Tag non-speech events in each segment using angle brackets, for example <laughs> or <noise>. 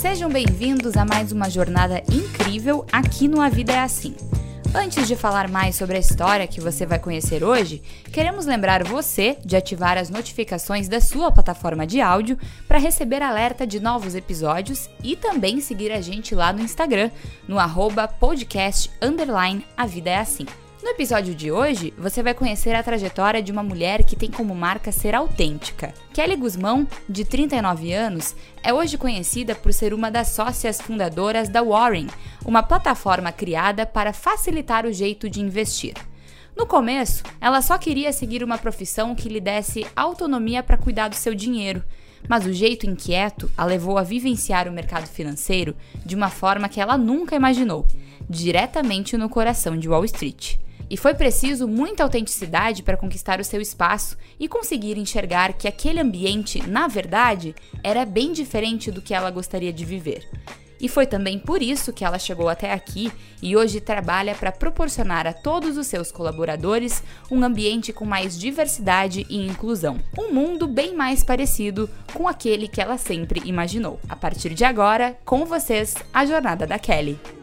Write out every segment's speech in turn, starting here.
Sejam bem-vindos a mais uma jornada incrível aqui no A Vida é Assim. Antes de falar mais sobre a história que você vai conhecer hoje, queremos lembrar você de ativar as notificações da sua plataforma de áudio para receber alerta de novos episódios e também seguir a gente lá no Instagram, no arroba podcast underline A Vida é Assim. No episódio de hoje, você vai conhecer a trajetória de uma mulher que tem como marca ser autêntica. Kelly Guzmão, de 39 anos, é hoje conhecida por ser uma das sócias fundadoras da Warren, uma plataforma criada para facilitar o jeito de investir. No começo, ela só queria seguir uma profissão que lhe desse autonomia para cuidar do seu dinheiro, mas o jeito inquieto a levou a vivenciar o mercado financeiro de uma forma que ela nunca imaginou, diretamente no coração de Wall Street. E foi preciso muita autenticidade para conquistar o seu espaço e conseguir enxergar que aquele ambiente, na verdade, era bem diferente do que ela gostaria de viver. E foi também por isso que ela chegou até aqui e hoje trabalha para proporcionar a todos os seus colaboradores um ambiente com mais diversidade e inclusão. Um mundo bem mais parecido com aquele que ela sempre imaginou. A partir de agora, com vocês, a jornada da Kelly.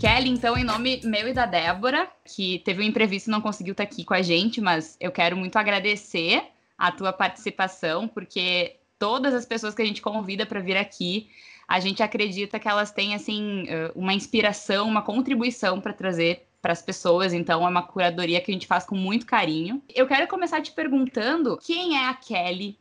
Kelly, então, em nome meu e da Débora, que teve um imprevisto e não conseguiu estar aqui com a gente, mas eu quero muito agradecer a tua participação, porque todas as pessoas que a gente convida para vir aqui, a gente acredita que elas têm assim uma inspiração, uma contribuição para trazer para as pessoas, então é uma curadoria que a gente faz com muito carinho. Eu quero começar te perguntando quem é a Kelly?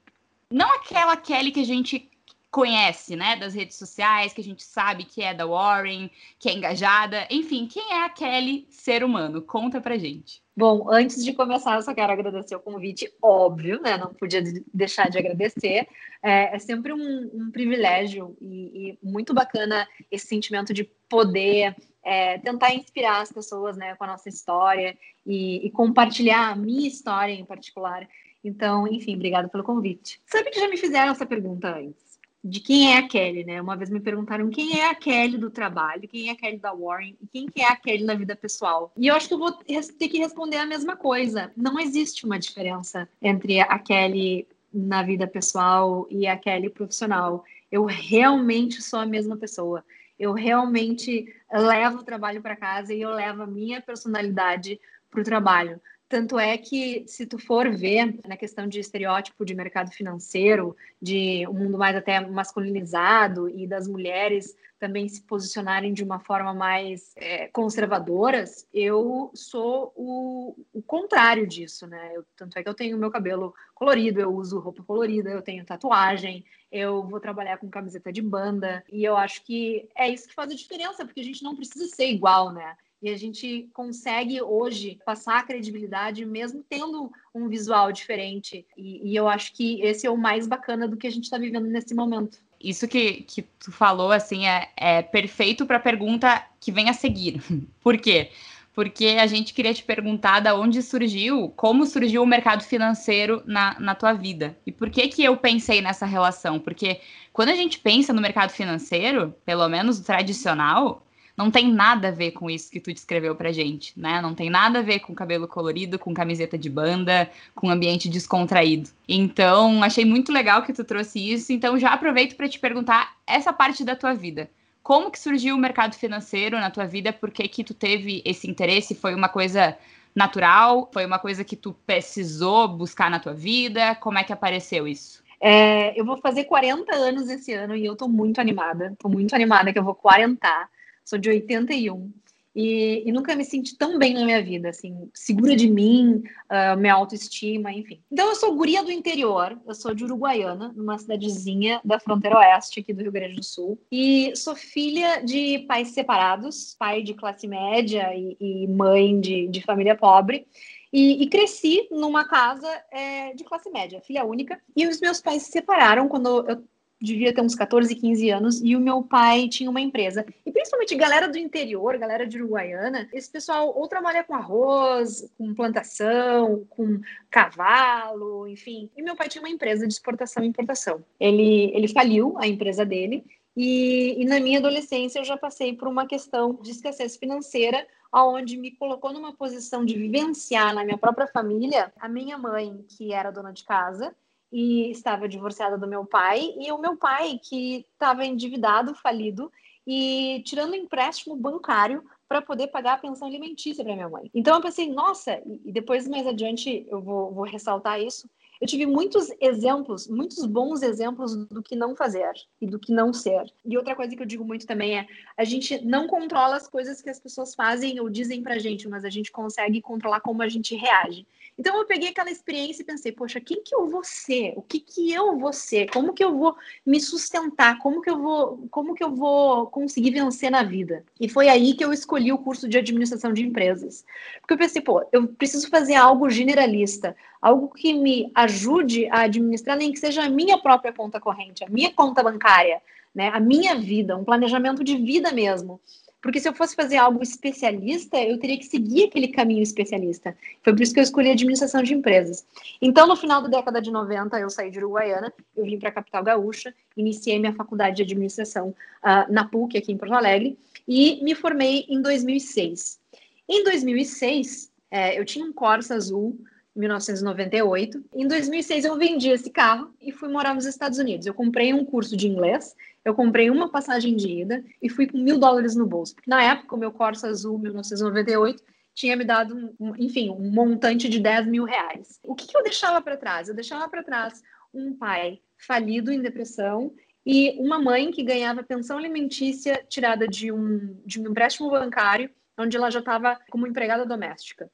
Não aquela Kelly que a gente conhece, né, das redes sociais, que a gente sabe que é da Warren, que é engajada, enfim, quem é a Kelly ser humano? Conta pra gente. Bom, antes de começar, eu só quero agradecer o convite, óbvio, né? Não podia deixar de agradecer. É, é sempre um, um privilégio e, e, muito bacana esse sentimento de poder é, tentar inspirar as pessoas, né, com a nossa história e, e compartilhar a minha história em particular. Então, enfim, obrigada pelo convite. Sabe que já me fizeram essa pergunta antes? De quem é a Kelly, né? Uma vez me perguntaram quem é a Kelly do trabalho, quem é a Kelly da Warren e quem que é a Kelly na vida pessoal. E eu acho que eu vou ter que responder a mesma coisa. Não existe uma diferença entre a Kelly na vida pessoal e a Kelly profissional. Eu realmente sou a mesma pessoa. Eu realmente levo o trabalho para casa e eu levo a minha personalidade para o trabalho. Tanto é que, se tu for ver na questão de estereótipo de mercado financeiro, de um mundo mais até masculinizado e das mulheres também se posicionarem de uma forma mais é, conservadoras, eu sou o, o, contrário disso, né? Eu, tanto é que eu tenho meu cabelo colorido, eu uso roupa colorida, eu tenho tatuagem, eu vou trabalhar com camiseta de banda, e eu acho que é isso que faz a diferença, porque a gente não precisa ser igual, né? E a gente consegue hoje passar a credibilidade mesmo tendo um visual diferente. E, e eu acho que esse é o mais bacana do que a gente está vivendo nesse momento. Isso que, que tu falou, assim, é, é perfeito para a pergunta que vem a seguir. <laughs> Por quê? Porque a gente queria te perguntar da onde surgiu, como surgiu o mercado financeiro na, na tua vida. E por que que eu pensei nessa relação? Porque quando a gente pensa no mercado financeiro, pelo menos o tradicional, não tem nada a ver com isso que tu descreveu pra gente, né? Não tem nada a ver com cabelo colorido, com camiseta de banda, com ambiente descontraído. Então, achei muito legal que tu trouxe isso. Então, já aproveito para te perguntar essa parte da tua vida. Como que surgiu o mercado financeiro na tua vida? Por que que tu teve esse interesse? Foi uma coisa natural? Foi uma coisa que tu precisou buscar na tua vida? Como é que apareceu isso? É, eu vou fazer 40 anos esse ano e eu tô muito animada. Tô muito animada que eu vou quarentar sou de 81. E, e, nunca me senti tão bem na minha vida, assim, segura de mim, uh, minha autoestima, enfim. Então, eu sou guria do interior, eu sou de Uruguaiana, numa cidadezinha da fronteira oeste aqui do Rio Grande do Sul, e sou filha de pais separados, pai de classe média e, e mãe de, de família pobre. E, e, cresci numa casa é, de classe média, filha única. E os meus pais se separaram quando eu devia ter uns 14, 15 anos, e o meu pai tinha uma empresa. E principalmente galera do interior, galera de Uruguaiana, esse pessoal ou trabalha com arroz, com plantação, com cavalo, enfim. E meu pai tinha uma empresa de exportação e importação. Ele, ele faliu a empresa dele, e, e na minha adolescência eu já passei por uma questão de escassez financeira, aonde me colocou numa posição de vivenciar na minha própria família a minha mãe, que era dona de casa, e estava divorciada do meu pai, e o meu pai que estava endividado, falido, e tirando empréstimo bancário para poder pagar a pensão alimentícia para minha mãe. Então eu pensei, nossa, e depois mais adiante eu vou, vou ressaltar isso. Eu tive muitos exemplos, muitos bons exemplos do que não fazer e do que não ser. E outra coisa que eu digo muito também é: a gente não controla as coisas que as pessoas fazem ou dizem pra gente, mas a gente consegue controlar como a gente reage. Então eu peguei aquela experiência e pensei, poxa, quem que eu vou ser? O que que eu vou ser? Como que eu vou me sustentar? Como que eu vou, como que eu vou conseguir vencer na vida? E foi aí que eu escolhi o curso de administração de empresas. Porque eu pensei, pô, eu preciso fazer algo generalista, algo que me ajude a administrar nem que seja a minha própria conta corrente, a minha conta bancária, né? A minha vida, um planejamento de vida mesmo. Porque se eu fosse fazer algo especialista, eu teria que seguir aquele caminho especialista. Foi por isso que eu escolhi administração de empresas. Então, no final da década de 90, eu saí de Uruguaiana, eu vim para a capital gaúcha, iniciei minha faculdade de administração uh, na PUC, aqui em Porto Alegre, e me formei em 2006. Em 2006, é, eu tinha um Corsa azul, 1998. Em 2006, eu vendi esse carro e fui morar nos Estados Unidos. Eu comprei um curso de inglês eu comprei uma passagem de ida e fui com mil dólares no bolso. Porque na época, o meu Corsa Azul 1998 tinha me dado, um, enfim, um montante de 10 mil reais. O que, que eu deixava para trás? Eu deixava para trás um pai falido em depressão e uma mãe que ganhava pensão alimentícia tirada de um, de um empréstimo bancário, onde ela já estava como empregada doméstica.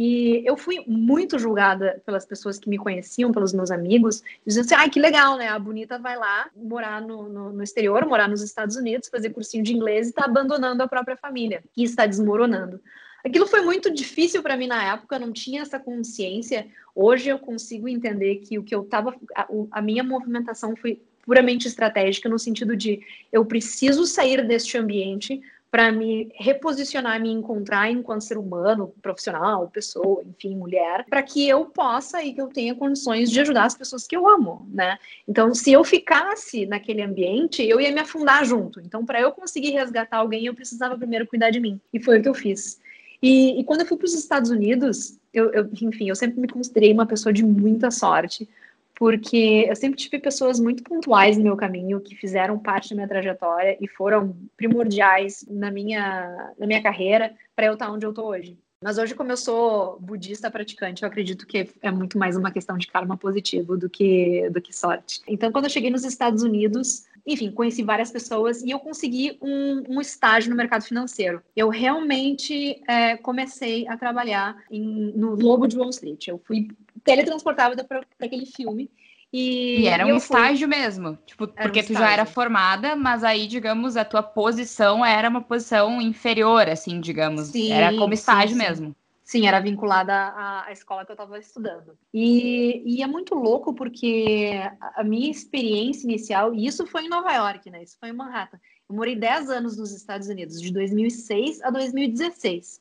E eu fui muito julgada pelas pessoas que me conheciam, pelos meus amigos, dizendo assim: ai, que legal, né? A bonita vai lá morar no, no, no exterior, morar nos Estados Unidos, fazer cursinho de inglês e está abandonando a própria família, e está desmoronando. Aquilo foi muito difícil para mim na época, eu não tinha essa consciência. Hoje eu consigo entender que o que eu estava. A, a minha movimentação foi puramente estratégica, no sentido de eu preciso sair deste ambiente para me reposicionar, me encontrar enquanto ser humano, profissional, pessoa, enfim, mulher, para que eu possa e que eu tenha condições de ajudar as pessoas que eu amo, né? Então, se eu ficasse naquele ambiente, eu ia me afundar junto. Então, para eu conseguir resgatar alguém, eu precisava primeiro cuidar de mim. E foi o que eu fiz. E, e quando eu fui para os Estados Unidos, eu, eu, enfim, eu sempre me considerei uma pessoa de muita sorte, porque eu sempre tive pessoas muito pontuais no meu caminho que fizeram parte da minha trajetória e foram primordiais na minha, na minha carreira para eu estar onde eu estou hoje. Mas hoje, como eu sou budista praticante, eu acredito que é muito mais uma questão de karma positivo do que, do que sorte. Então, quando eu cheguei nos Estados Unidos, enfim, conheci várias pessoas e eu consegui um, um estágio no mercado financeiro. Eu realmente é, comecei a trabalhar em, no Lobo de Wall Street. Eu fui teletransportada para aquele filme. E, e era um estágio fui... mesmo, tipo, era porque um tu já era formada, mas aí, digamos, a tua posição era uma posição inferior, assim, digamos. Sim, era como estágio sim, mesmo. Sim, era vinculada à, à escola que eu estava estudando. E, e, é muito louco porque a minha experiência inicial, e isso foi em Nova York, né? Isso foi em Manhattan. Eu morei 10 anos nos Estados Unidos, de 2006 a 2016.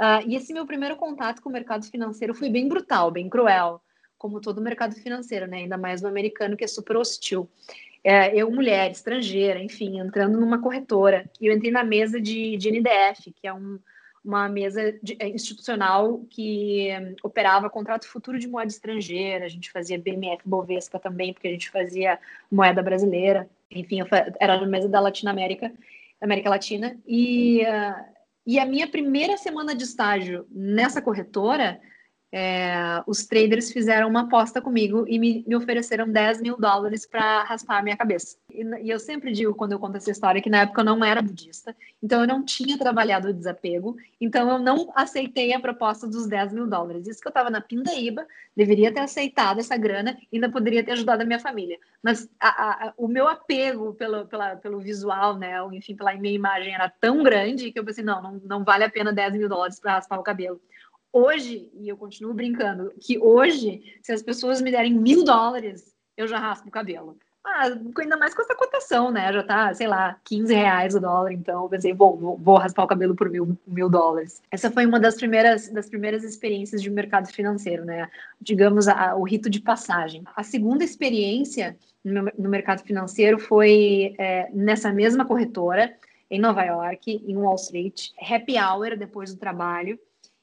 Uh, e esse meu primeiro contato com o mercado financeiro foi bem brutal, bem cruel, como todo mercado financeiro, né? Ainda mais no americano, que é super hostil. É, eu, mulher, estrangeira, enfim, entrando numa corretora. E eu entrei na mesa de, de NDF, que é um, uma mesa de, é, institucional que um, operava contrato futuro de moeda estrangeira. A gente fazia BMF Bovespa também, porque a gente fazia moeda brasileira. Enfim, era na mesa da América Latina. E uh, e a minha primeira semana de estágio nessa corretora, é, os traders fizeram uma aposta comigo e me, me ofereceram 10 mil dólares para raspar a minha cabeça. E, e, eu sempre digo, quando eu conto essa história, que na época eu não era budista, então eu não tinha trabalhado o desapego, então eu não aceitei a proposta dos 10 mil dólares. Isso que eu estava na Pindaíba, deveria ter aceitado essa grana ainda poderia ter ajudado a minha família. Mas a, a, o meu apego pelo, pela, pelo visual, né, ou enfim, pela minha imagem era tão grande que eu pensei, não, não, não vale a pena 10 mil dólares para raspar o cabelo hoje, e eu continuo brincando, que hoje, se as pessoas me derem mil dólares, eu já raspo o cabelo. Ah, ainda mais com essa cotação, né? Já tá, sei lá, 15 reais o dólar, então eu pensei, vou, vou, vou raspar o cabelo por mil, mil dólares. Essa foi uma das primeiras, das primeiras experiências de mercado financeiro, né? Digamos, a, o rito de passagem. A segunda experiência no, no mercado financeiro foi é, nessa mesma corretora, em Nova York, em Wall Street, happy hour depois do trabalho.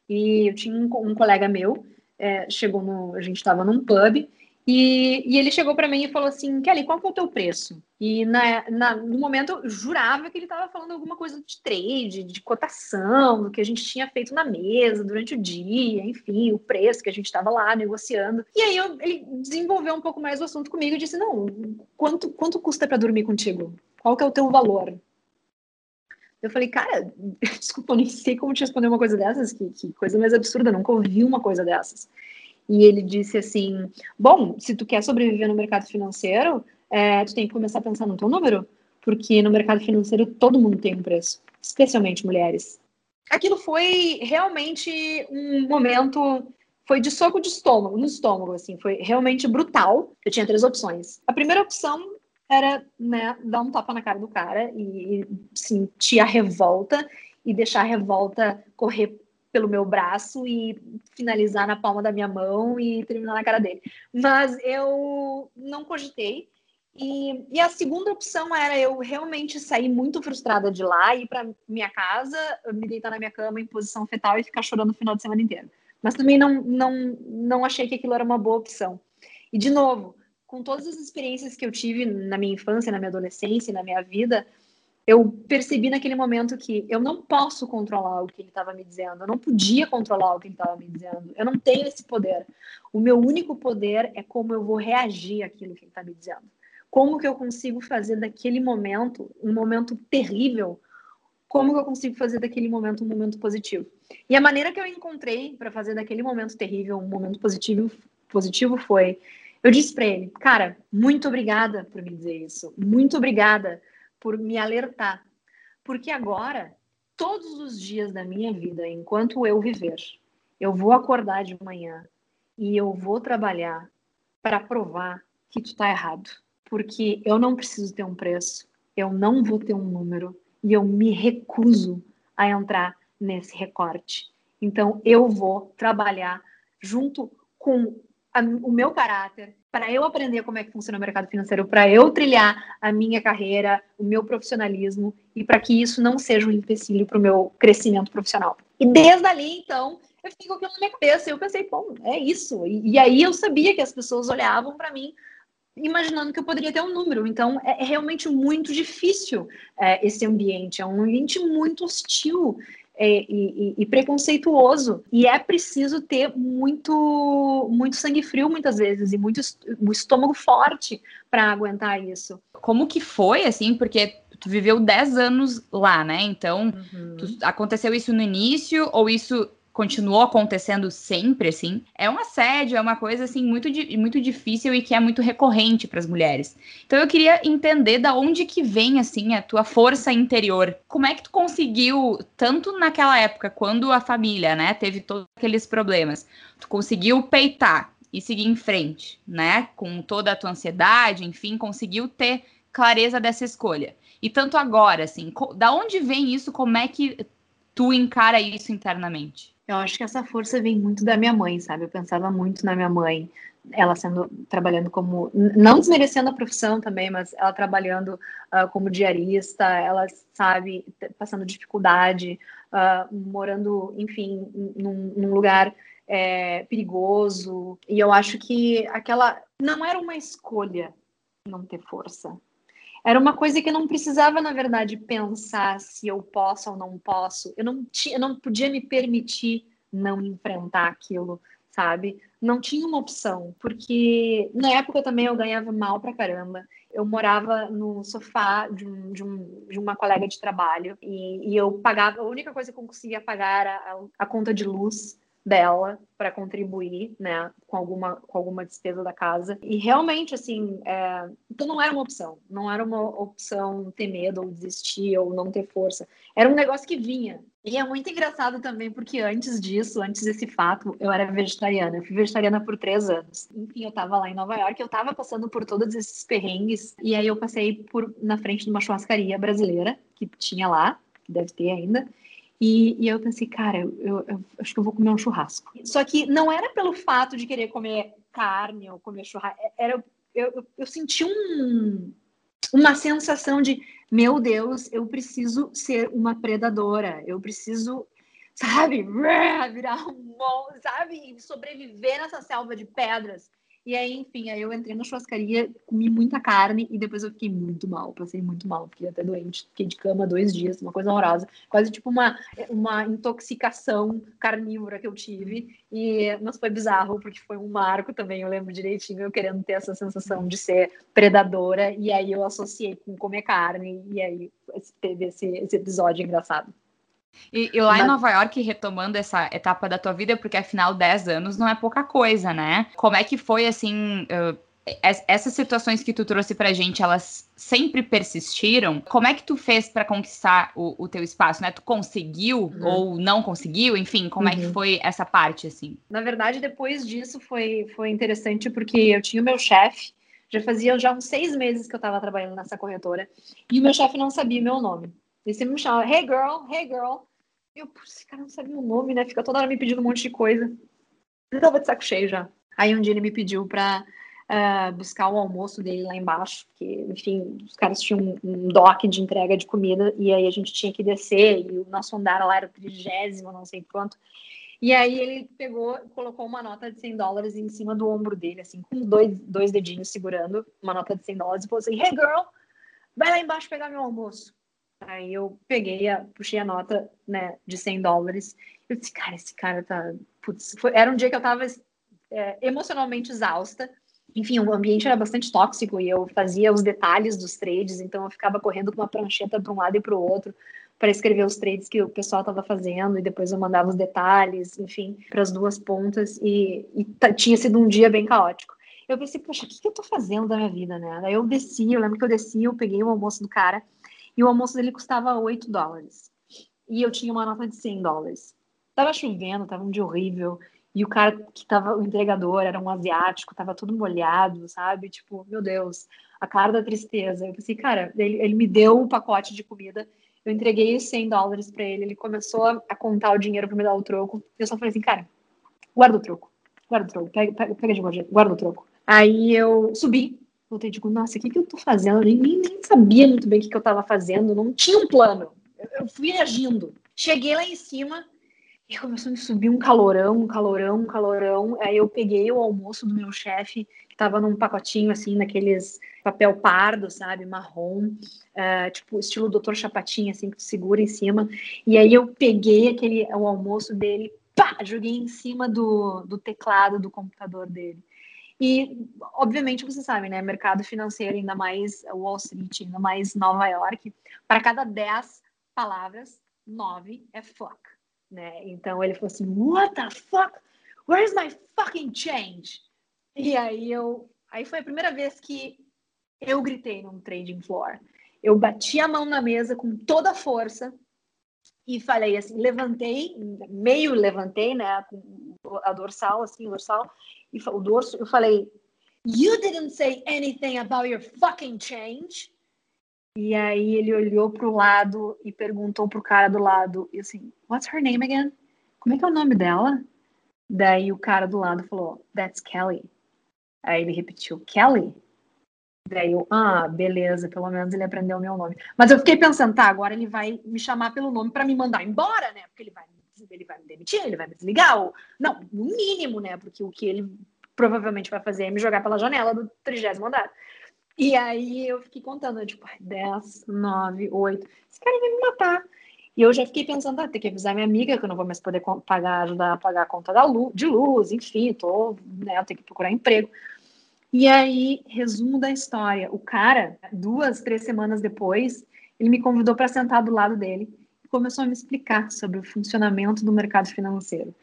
E eu tinha um, um colega meu, é, chegou no. A gente estava num pub E, e ele chegou para mim e falou assim: Kelly, qual que é o teu preço? E na, na, no momento eu jurava que ele estava falando alguma coisa de trade, de cotação, do que a gente tinha feito na mesa durante o dia, enfim, o preço que a gente estava lá negociando. E aí eu, ele desenvolveu um pouco mais o assunto comigo e disse: Não, quanto, quanto custa para dormir contigo? Qual que é o teu valor? Eu falei, cara, <laughs> desculpa, eu nem sei como te responder uma coisa dessas, que, que coisa mais absurda, nunca ouvi uma coisa dessas. E ele disse assim: Bom, se tu quer sobreviver no mercado financeiro, é, tu tem que começar a pensar no teu número, porque no mercado financeiro todo mundo tem um preço, especialmente mulheres. Aquilo foi realmente um momento, foi de soco de estômago, no estômago, assim, foi realmente brutal. Eu tinha três opções. A primeira opção era, né, dar um tapa na cara do cara e, sentir a revolta e deixar a revolta correr pelo meu braço e finalizar na palma da minha mão e terminar na cara dele. Mas eu não cogitei. E, e a segunda opção era eu realmente sair muito frustrada de lá, ir para minha casa, me deitar na minha cama em posição fetal e ficar chorando o final de semana inteiro. Mas também não, não, não achei que aquilo era uma boa opção. E, de novo, com todas as experiências que eu tive na minha infância, na minha adolescência, na minha vida, eu percebi naquele momento que eu não posso controlar o que ele estava me dizendo, eu não podia controlar o que ele estava me dizendo, eu não tenho esse poder. O meu único poder é como eu vou reagir àquilo que ele está me dizendo. Como que eu consigo fazer daquele momento um momento terrível? Como que eu consigo fazer daquele momento um momento positivo? E a maneira que eu encontrei para fazer daquele momento terrível um momento positivo, positivo foi eu disse para ele, cara, muito obrigada por me dizer isso, muito obrigada por me alertar. Porque agora, todos os dias da minha vida, enquanto eu viver, eu vou acordar de manhã e eu vou trabalhar para provar que tu está errado. Porque eu não preciso ter um preço, eu não vou ter um número e eu me recuso a entrar nesse recorte. Então, eu vou trabalhar junto com a, o meu caráter, para eu aprender como é que funciona o mercado financeiro, para eu trilhar a minha carreira, o meu profissionalismo e para que isso não seja um empecilho para o meu crescimento profissional. E desde ali, então, eu fiquei com aquilo na minha cabeça. Eu pensei, bom, é isso. E, e aí eu sabia que as pessoas olhavam para mim imaginando que eu poderia ter um número. Então, é, é realmente muito difícil é, esse ambiente. É um ambiente muito hostil é, e, e, preconceituoso. E é preciso ter muito, muito sangue frio, muitas vezes, e muito estômago forte para aguentar isso. Como que foi, assim, porque tu viveu 10 anos lá, né? Então, uhum. tu, aconteceu isso no início, ou isso continuou acontecendo sempre, assim, é um assédio, é uma coisa, assim, muito, muito difícil e que é muito recorrente para as mulheres. Então eu queria entender da onde que vem, assim, a tua força interior. Como é que tu conseguiu, tanto naquela época, quando a família, né, teve todos aqueles problemas, tu conseguiu peitar e seguir em frente, né, com toda a tua ansiedade, enfim, conseguiu ter clareza dessa escolha. E tanto agora, assim, da onde vem isso? Como é que tu encara isso internamente? Eu acho que essa força vem muito da minha mãe, sabe? Eu pensava muito na minha mãe, ela sendo trabalhando como não desmerecendo a profissão também, mas ela trabalhando uh, como diarista, ela sabe passando dificuldade, uh, morando, enfim, num, num lugar é, perigoso. E eu acho que aquela não era uma escolha não ter força, era uma coisa que eu não precisava, na verdade, pensar se eu posso ou não posso. Eu não, tinha, eu não podia me permitir não enfrentar aquilo, sabe? Não tinha uma opção, porque na época também eu ganhava mal pra caramba. Eu morava no sofá de, um, de, um, de uma colega de trabalho e, e, eu pagava, a única coisa que eu conseguia pagar era a, a conta de luz dela para contribuir, né, com alguma, com alguma despesa da casa. E realmente, assim, é... então não era uma opção. Não era uma opção ter medo ou desistir ou não ter força. Era um negócio que vinha. E é muito engraçado também, porque antes disso, antes desse fato, eu era vegetariana. Eu fui vegetariana por três anos. Enfim, eu tava lá em Nova York, eu tava passando por todos esses perrengues. E aí eu passei por na frente de uma churrascaria brasileira que tinha lá, que deve ter ainda. E, e eu pensei, cara, eu, eu, acho que eu vou comer um churrasco. Só que não era pelo fato de querer comer carne ou comer churrasco, é, era eu, eu, eu senti um, uma sensação de, meu Deus, eu preciso ser uma predadora, eu preciso, sabe, <laughs> virar um monstro, sabe, sobreviver nessa selva de pedras. E aí, enfim, aí eu entrei na churrascaria, comi muita carne e depois eu fiquei muito mal, passei muito mal, fiquei até doente, fiquei de cama dois dias, uma coisa horrorosa, quase tipo uma, uma intoxicação carnívora que eu tive, e, mas foi bizarro, porque foi um marco também, eu lembro direitinho, eu querendo ter essa sensação de ser predadora, e aí eu associei com comer carne, e aí teve esse, esse episódio engraçado. E, e, lá em Nova York, retomando essa etapa da tua vida, porque afinal 10 anos não é pouca coisa, né? Como é que foi, assim, uh, essas situações que tu trouxe pra gente, elas sempre persistiram? Como é que tu fez para conquistar o, o, teu espaço, né? Tu conseguiu uhum. ou não conseguiu? Enfim, como uhum. é que uhum. foi essa parte, assim? Na verdade, depois disso foi, foi interessante, porque eu tinha o meu chefe, já fazia já uns seis meses que eu estava trabalhando nessa corretora, e o meu chefe não sabia o meu nome. Ele sempre me chamava, hey girl, hey girl. E eu, esse cara não sabia o nome, né? Fica toda hora me pedindo um monte de coisa. Eu tava de saco cheio já. Aí um dia ele me pediu pra uh, buscar o almoço dele lá embaixo, porque, enfim, os caras tinham um, um dock de entrega de comida, e aí a gente tinha que descer, e o nosso andar lá era o trigésimo, não sei quanto. E aí ele pegou, colocou uma nota de 100 dólares em cima do ombro dele, assim, com dois, dois dedinhos segurando uma nota de 100 dólares, e falou assim, hey girl, vai lá embaixo pegar meu almoço. Aí eu peguei, a, puxei a nota, né, de 100 dólares. Eu disse, cara, esse cara tá. Putz, foi, era um dia que eu tava é, emocionalmente exausta. Enfim, o ambiente era bastante tóxico e eu fazia os detalhes dos trades, então eu ficava correndo com uma prancheta para um lado e para o outro para escrever os trades que o pessoal estava fazendo e depois eu mandava os detalhes, enfim, para as duas pontas e, e tinha sido um dia bem caótico. Eu pensei, poxa, o que, que eu tô fazendo da minha vida, né? Daí eu desci, eu lembro que eu desci, eu peguei o almoço do cara e o almoço dele custava 8 dólares. E eu tinha uma nota de 100 dólares. Tava chovendo, tava um dia horrível. E o cara que tava, o entregador, era um asiático, tava todo molhado, sabe? Tipo, meu Deus, a cara da tristeza. Eu pensei, cara, ele, ele me deu um pacote de comida, eu entreguei os 100 dólares para ele, ele começou a contar o dinheiro para me dar o troco. Eu só falei assim, cara, guarda o troco, guarda o troco, pega, pega, pega de guarda o troco. Aí eu subi voltei e digo, nossa, o que, que eu tô fazendo? Eu nem, nem sabia muito bem o que, que eu tava fazendo, não tinha um plano. Eu, eu fui agindo. Cheguei lá em cima e começou a me subir um calorão, um calorão, um calorão. Aí eu peguei o almoço do meu chefe, que tava num pacotinho assim, naqueles papel pardo, sabe, marrom, uh, tipo estilo Doutor Chapatinho, assim, que tu segura em cima. E aí eu peguei aquele, o almoço dele, pá, joguei em cima do, do teclado do computador dele. E, obviamente, você sabe, né? Mercado financeiro, ainda mais Wall Street, ainda mais Nova York, para cada 10 palavras, 9 é fuck, né? Então ele falou assim: What the fuck? Where's my fucking change? E aí eu. Aí foi a primeira vez que eu gritei num trading floor. Eu bati a mão na mesa com toda a força e falei assim, levantei, meio levantei, né, a dorsal, assim, dorsal, e o dorso, eu falei, you didn't say anything about your fucking change. E aí ele olhou pro lado e perguntou pro cara do lado, e assim, what's her name again? Como é que é o nome dela? Daí o cara do lado falou, that's Kelly. Aí ele repetiu, Kelly? Daí eu, ah, beleza, pelo menos ele aprendeu o meu nome. Mas eu fiquei pensando, tá, agora ele vai me chamar pelo nome para me mandar embora, né? Porque ele vai, ele vai me demitir, ele vai me desligar. Ou... Não, no mínimo, né? Porque o que ele provavelmente vai fazer é me jogar pela janela do trigésimo andar. E aí eu fiquei contando, tipo, 10, 9, 8. Esse cara vai me matar. E eu já fiquei pensando, ah, tem que avisar minha amiga que eu não vou mais poder pagar, ajudar a pagar a conta da luz, de luz, enfim, tô, né, eu tenho que procurar emprego. E aí, resumo da história: o cara, duas, três semanas depois, ele me convidou para sentar do lado dele começou a me explicar sobre o funcionamento do mercado financeiro.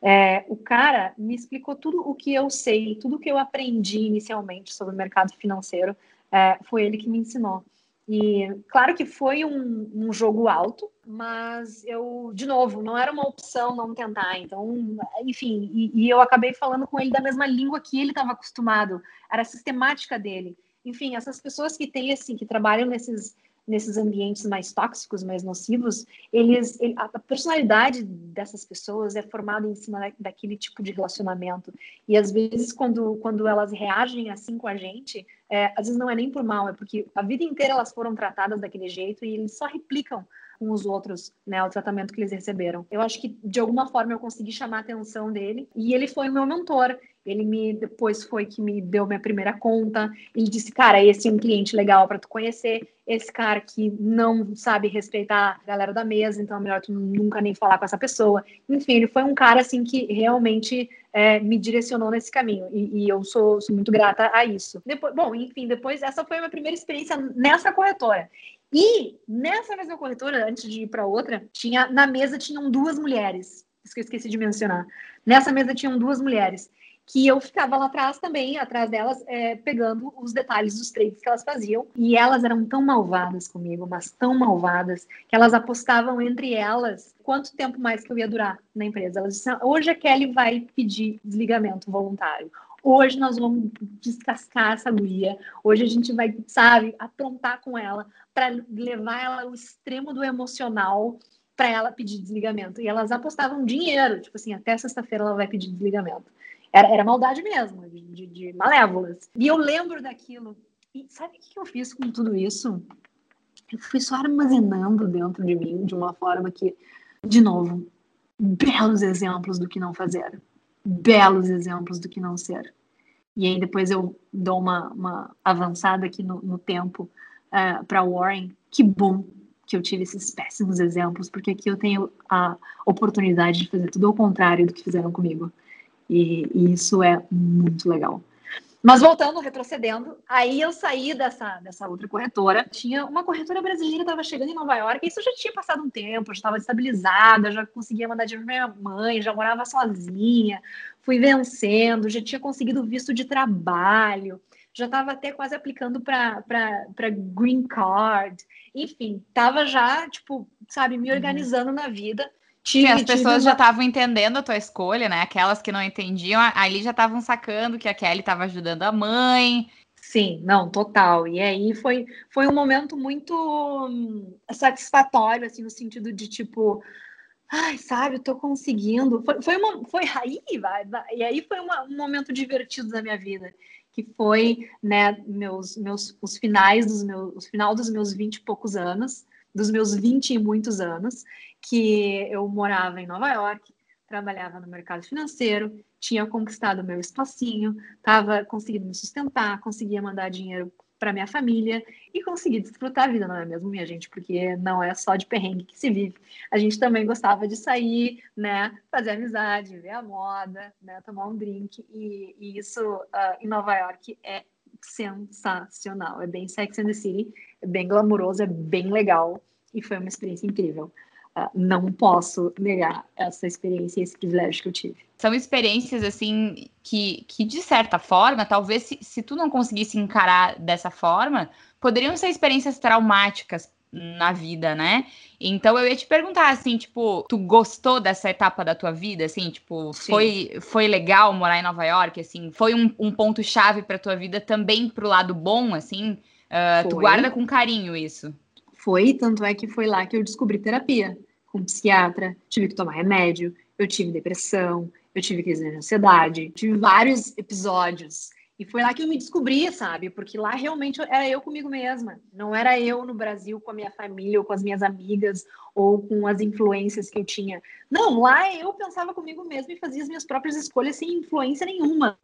É, o cara me explicou tudo o que eu sei, tudo o que eu aprendi inicialmente sobre o mercado financeiro, é, foi ele que me ensinou. E claro que foi um, um, jogo alto, mas eu, de novo, não era uma opção não tentar. Então, enfim, e, e eu acabei falando com ele da mesma língua que ele estava acostumado, era a sistemática dele. Enfim, essas pessoas que têm assim, que trabalham nesses nesses ambientes mais tóxicos, mais nocivos, eles, a personalidade dessas pessoas é formada em cima daquele tipo de relacionamento. E às vezes, quando, quando elas reagem assim com a gente, é, às vezes não é nem por mal, é porque a vida inteira elas foram tratadas daquele jeito e eles só replicam com os outros, né, o tratamento que eles receberam. Eu acho que de alguma forma eu consegui chamar a atenção dele e ele foi meu mentor. Ele me depois foi que me deu minha primeira conta. Ele disse: "Cara, esse é um cliente legal para tu conhecer. Esse cara que não sabe respeitar a galera da mesa, então é melhor tu nunca nem falar com essa pessoa". Enfim, ele foi um cara assim que realmente é, me direcionou nesse caminho e, e eu sou, sou, muito grata a isso. Depois, bom, enfim, depois essa foi a minha primeira experiência nessa corretora. E nessa mesma corretora, antes de ir para outra, tinha na mesa tinham duas mulheres. Isso que eu esqueci de mencionar. Nessa mesa tinham duas mulheres que eu ficava lá atrás também, atrás delas, é, pegando os detalhes dos trades que elas faziam. E elas eram tão malvadas comigo, mas tão malvadas, que elas apostavam entre elas quanto tempo mais que eu ia durar na empresa. Elas disseram, hoje a Kelly vai pedir desligamento voluntário. Hoje nós vamos descascar essa guia. Hoje a gente vai, sabe, aprontar com ela para levar ela ao extremo do emocional para ela pedir desligamento. E elas apostavam dinheiro, tipo assim, até sexta-feira ela vai pedir desligamento. Era, era maldade mesmo, de, de, de, malévolas. E eu lembro daquilo. E sabe o que eu fiz com tudo isso? Eu fui só armazenando dentro de mim de uma forma que, de novo, belos exemplos do que não fazer. Belos exemplos do que não ser. E aí depois eu dou uma, uma avançada aqui no, no tempo uh, é, para Warren. Que bom que eu tive esses péssimos exemplos, porque aqui eu tenho a oportunidade de fazer tudo ao contrário do que fizeram comigo. E, e isso é muito legal. Mas voltando, retrocedendo, aí eu saí dessa, dessa outra corretora. Tinha uma corretora brasileira, estava chegando em Nova York, isso já tinha passado um tempo, já estava estabilizada, já conseguia mandar dinheiro para minha mãe, já morava sozinha, fui vencendo, já tinha conseguido visto de trabalho, já estava até quase aplicando para green card, enfim, estava já, tipo, sabe, me uhum. organizando uhum. na vida. Tive, as pessoas já estavam entendendo a tua escolha, né? Aquelas que não entendiam, ali já estavam sacando que a Kelly estava ajudando a mãe. Sim, não, total. E aí foi, foi um momento muito hum, satisfatório, assim, no sentido de tipo, ai, sabe, eu tô conseguindo. Foi, foi, uma, foi <laughs> aí, vai, vai. E aí foi uma, um momento divertido da minha vida, que foi, né, meus, meus, os finais dos meus, os final dos meus vinte e poucos anos, dos meus vinte e muitos anos, que eu morava em Nova York, trabalhava no mercado financeiro, tinha conquistado meu espacinho, estava conseguindo me sustentar, conseguia mandar dinheiro para minha família e conseguir desfrutar a vida, não é mesmo, minha gente? Porque não é só de perrengue que se vive. A gente também gostava de sair, né, fazer amizade, ver a moda, né, tomar um drink e, e isso uh, em Nova York é sensacional. É bem Sex and the City, bem glamouroso, é bem legal e foi uma experiência incrível. Uh, não posso negar essa experiência e esse privilégio que eu tive. São experiências, assim, que, que de certa forma, talvez se, se tu não conseguisse encarar dessa forma, poderiam ser experiências traumáticas na vida, né? Então eu ia te perguntar assim, tipo, tu gostou dessa etapa da tua vida, assim, tipo, foi foi legal morar em Nova York, assim, foi um, um ponto chave para tua vida também pro lado bom, assim, uh, tu guarda com carinho isso? Foi, tanto é que foi lá que eu descobri terapia com psiquiatra, tive que tomar remédio, eu tive depressão, eu tive crise de ansiedade, tive vários episódios. E foi lá que eu me descobri, sabe? Porque lá realmente era eu comigo mesma. Não era eu no Brasil com a minha família, ou com as minhas amigas, ou com as influências que eu tinha. Não, lá eu pensava comigo mesma e fazia as minhas próprias escolhas sem influência nenhuma.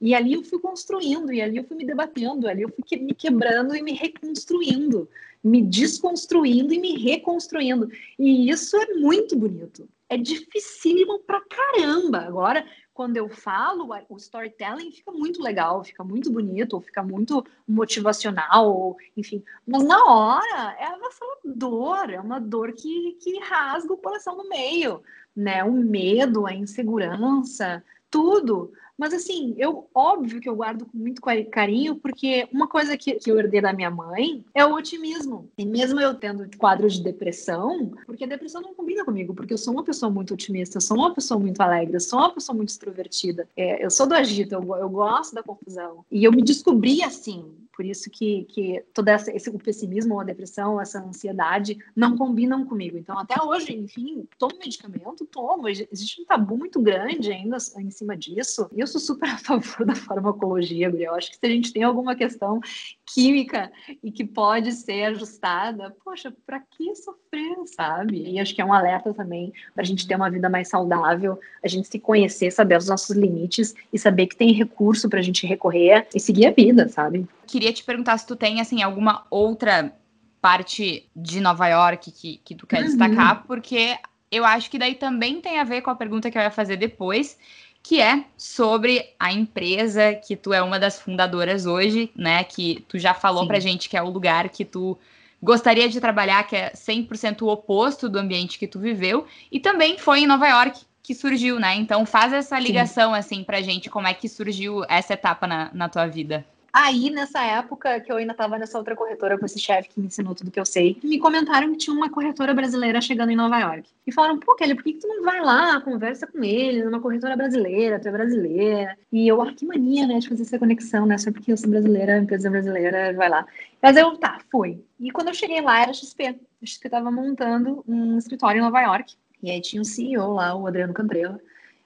E ali eu fui construindo, e ali eu fui me debatendo, ali eu fui me quebrando e me reconstruindo, me desconstruindo e me reconstruindo. E isso é muito bonito. É dificílimo pra caramba. Agora, quando eu falo, o storytelling fica muito legal, fica muito bonito, ou fica muito motivacional, ou, enfim. Mas na hora é avassalador, é uma dor que, que rasga o coração no meio, né? O medo, a insegurança, tudo. Mas assim, eu óbvio que eu guardo com muito carinho, porque uma coisa que, que eu herdei da minha mãe é o otimismo. E mesmo eu tendo quadros de depressão, porque a depressão não combina comigo, porque eu sou uma pessoa muito otimista, eu sou uma pessoa muito alegre, eu sou uma pessoa muito extrovertida. É, eu sou do agito, eu, eu gosto da confusão. E eu me descobri assim, Por isso que, que todo esse, o pessimismo a depressão, essa ansiedade, não combinam comigo. Então, até hoje, enfim, tomo medicamento, tomo. Existe um tabu muito grande ainda em cima disso. E eu sou super <laughs> a favor da farmacologia, Eu acho que se a gente tem alguma questão química e que pode ser ajustada, poxa, para que sofrer, sabe? E acho que é um alerta também para a gente ter uma vida mais saudável, a gente se conhecer, saber os nossos limites e saber que tem recurso para a gente recorrer e seguir a vida, sabe? Queria te perguntar se tu tem, assim, alguma outra parte de Nova York que, que tu quer uhum. destacar, porque eu acho que daí também tem a ver com a pergunta que eu ia fazer depois, que é sobre a empresa que tu é uma das fundadoras hoje, né? Que tu já falou Sim. pra gente que é o lugar que tu gostaria de trabalhar, que é 100% o oposto do ambiente que tu viveu, e também foi em Nova York que surgiu, né? Então faz essa ligação, Sim. assim, pra gente, como é que surgiu essa etapa na, na tua vida. Aí, nessa época que eu ainda estava nessa outra corretora com esse chefe que me ensinou tudo que eu sei, me comentaram que tinha uma corretora brasileira chegando em Nova York. E falaram, pô, Kelly, por que, que tu não vai lá, conversa com ele, numa corretora brasileira, tu é brasileira. E eu, ah, que mania, né, de fazer essa conexão, né, só porque eu sou brasileira, empresa brasileira, vai lá. Mas eu, tá, fui. E quando eu cheguei lá, era XP. A XP estava montando um escritório em Nova York. E aí tinha um CEO lá, o Adriano Cantrella.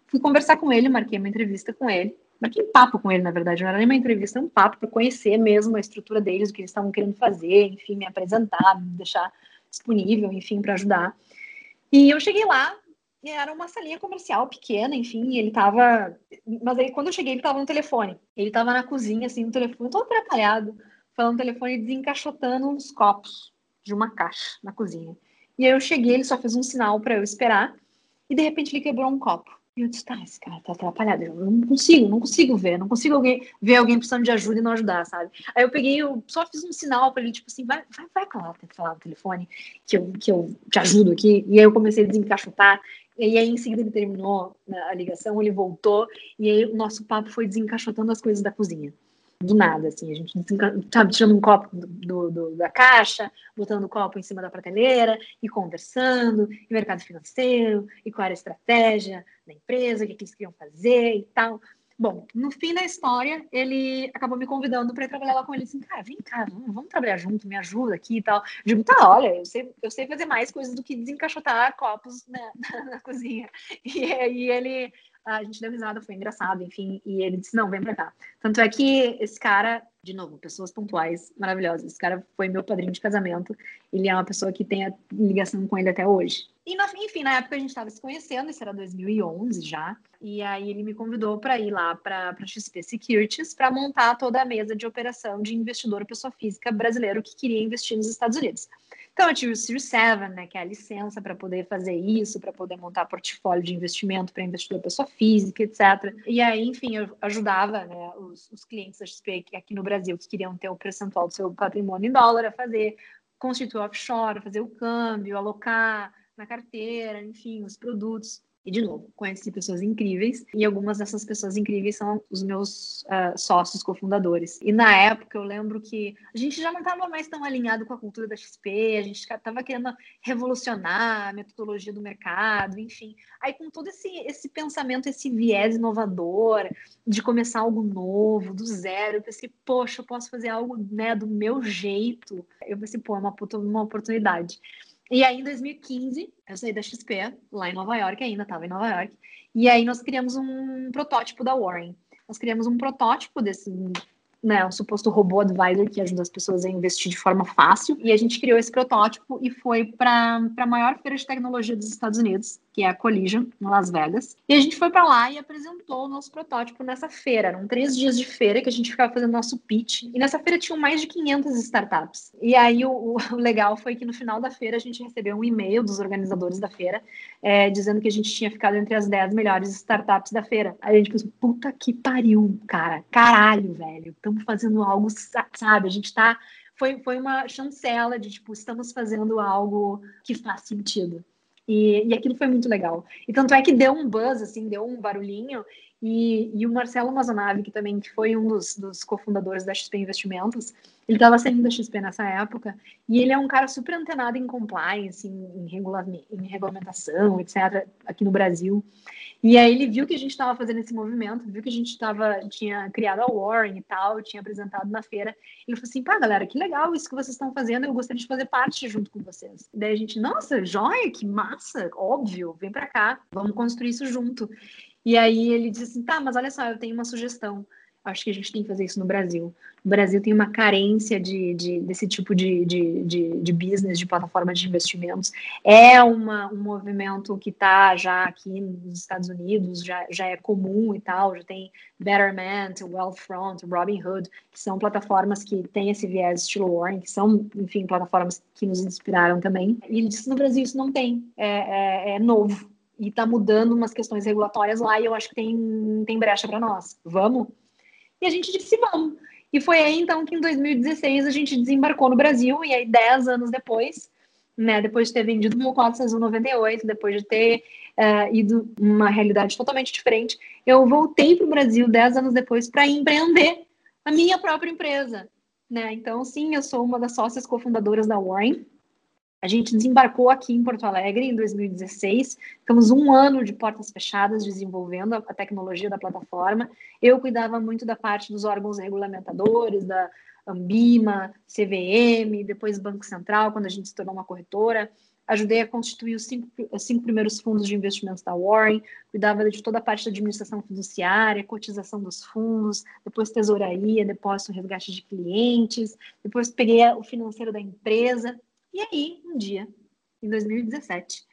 Fui conversar com ele, marquei uma entrevista com ele marquei um papo com ele, na verdade, não era nem uma entrevista, um papo para conhecer mesmo a estrutura deles, o que eles estavam querendo fazer, enfim, me apresentar, me deixar disponível, enfim, para ajudar. E eu cheguei lá, e era uma salinha comercial pequena, enfim, ele tava. Mas aí quando eu cheguei, ele tava no telefone. Ele tava na cozinha, assim, no telefone, todo atrapalhado, falando no telefone, desencaixotando uns copos de uma caixa na cozinha. E aí eu cheguei, ele só fez um sinal para eu esperar, e de repente ele quebrou um copo. Eu disse, tá, esse cara tá atrapalhado. Eu não consigo, não consigo ver, não consigo alguém, ver alguém precisando de ajuda e não ajudar, sabe? Aí eu peguei, eu só fiz um sinal para ele, tipo assim, vai, vai, vai falar, tem que falar no telefone, que eu, que eu te ajudo aqui. E aí eu comecei a desencaixotar. E aí, em seguida, ele terminou a ligação, ele voltou, e aí o nosso papo foi desencaixotando as coisas da cozinha do nada, assim, a gente sabe, tirando um copo do, do, da caixa, botando o copo em cima da prateleira e conversando, e mercado financeiro, e qual era a estratégia da empresa, o que, eles queriam fazer e tal. Bom, no fim da história, ele acabou me convidando para trabalhar lá com ele. Assim, cara, vem cá, vamos, vamos, trabalhar junto, me ajuda aqui e tal. Eu digo, tá, olha, eu sei, eu sei fazer mais coisas do que desencaixotar copos na, <laughs> na, na cozinha. E aí ele a gente deu risada, foi engraçado, enfim, e ele disse, não, vem pra cá. Tanto é que esse cara, de novo, pessoas pontuais, maravilhosas, esse cara foi meu padrinho de casamento, ele é uma pessoa que tem a ligação com ele até hoje. E, enfim, na época a gente estava se conhecendo, isso era 2011 já, e aí ele me convidou para ir lá para XP Securities para montar toda a mesa de operação de investidor pessoa física brasileiro que queria investir nos Estados Unidos. Então, eu tive o Series 7, né, que é a licença para poder fazer isso, para poder montar portfólio de investimento para investidor pessoa física, etc. E aí, enfim, eu ajudava né, os, os clientes da XP aqui no Brasil que queriam ter o percentual do seu patrimônio em dólar a fazer, constituir offshore, fazer o câmbio, alocar na carteira, enfim, os produtos. E, de novo, conheci pessoas incríveis e algumas dessas pessoas incríveis são os meus uh, sócios cofundadores. E na época eu lembro que a gente já não estava mais tão alinhado com a cultura da XP, a gente estava querendo revolucionar a metodologia do mercado, enfim. Aí, com todo esse, esse pensamento, esse viés inovador, de começar algo novo, do zero, eu pensei, poxa, eu posso fazer algo né, do meu jeito. Eu pensei, pô, é uma, uma oportunidade. E aí, em 2015, eu saí da XP, lá em Nova York ainda, estava em Nova York. E aí, nós criamos um protótipo da Warren. Nós criamos um protótipo desse né, um suposto robô advisor que ajuda as pessoas a investir de forma fácil. E a gente criou esse protótipo e foi para a maior feira de tecnologia dos Estados Unidos, que é a Collision, em Las Vegas. E a gente foi para lá e apresentou o nosso protótipo nessa feira. Eram três dias de feira que a gente ficava fazendo nosso pitch. E nessa feira tinham mais de 500 startups. E aí o, <laughs> o legal foi que no final da feira a gente recebeu um e-mail dos organizadores da feira é, dizendo que a gente tinha ficado entre as 10 melhores startups da feira. Aí a gente pensou, puta que pariu, cara. Caralho, velho. Estamos fazendo algo, sabe? A gente está. Foi, foi uma chancela de, tipo, estamos fazendo algo que faz sentido. E, e aquilo foi muito legal. E tanto é que deu um buzz, assim, deu um barulhinho E, e, o Marcelo Mazonave, que também foi um dos, dos cofundadores da XP Investimentos, ele estava saindo da XP nessa época, e ele é um cara super antenado em compliance, em, regula em regulamentação, etc., aqui no Brasil. E aí ele viu que a gente estava fazendo esse movimento, viu que a gente tava, tinha criado a Warren e tal, tinha apresentado na feira. Ele falou assim, pá, galera, que legal isso que vocês estão fazendo, eu gostaria de fazer parte junto com vocês. E daí a gente, nossa, joia, que massa, óbvio, vem para cá, vamos construir isso junto. E aí ele disse assim: tá, mas olha só, eu tenho uma sugestão. Acho que a gente tem que fazer isso no Brasil. O Brasil tem uma carência de, de desse tipo de, de, de, de, business, de plataforma de investimentos. É uma, um movimento que está já aqui nos Estados Unidos, já, já é comum e tal, já tem Betterment, Wealthfront, Robinhood, que são plataformas que têm esse viés estilo Warren, que são, enfim, plataformas que nos inspiraram também. E ele disse no Brasil isso não tem, é, é, é novo e está mudando umas questões regulatórias lá e eu acho que tem, tem brecha para nós. Vamos? E a gente disse vamos. E foi aí então que em 2016 a gente desembarcou no Brasil e aí 10 anos depois, né, depois de ter vendido meu cota 98, depois de ter uh, ido uma realidade totalmente diferente, eu voltei para o Brasil 10 anos depois para empreender a minha própria empresa. Né? Então, sim, eu sou uma das sócias cofundadoras da Warren, a gente desembarcou aqui em Porto Alegre em 2016. Ficamos um ano de portas fechadas desenvolvendo a, tecnologia da plataforma. Eu cuidava muito da parte dos órgãos regulamentadores, da Ambima, CVM, depois Banco Central, quando a gente se tornou uma corretora. Ajudei a constituir os cinco, os cinco primeiros fundos de investimentos da Warren, cuidava de toda a parte da administração fiduciária, cotização dos fundos, depois tesouraria, depósito, resgate de clientes, depois peguei o financeiro da empresa e aí, um dia, em 2017,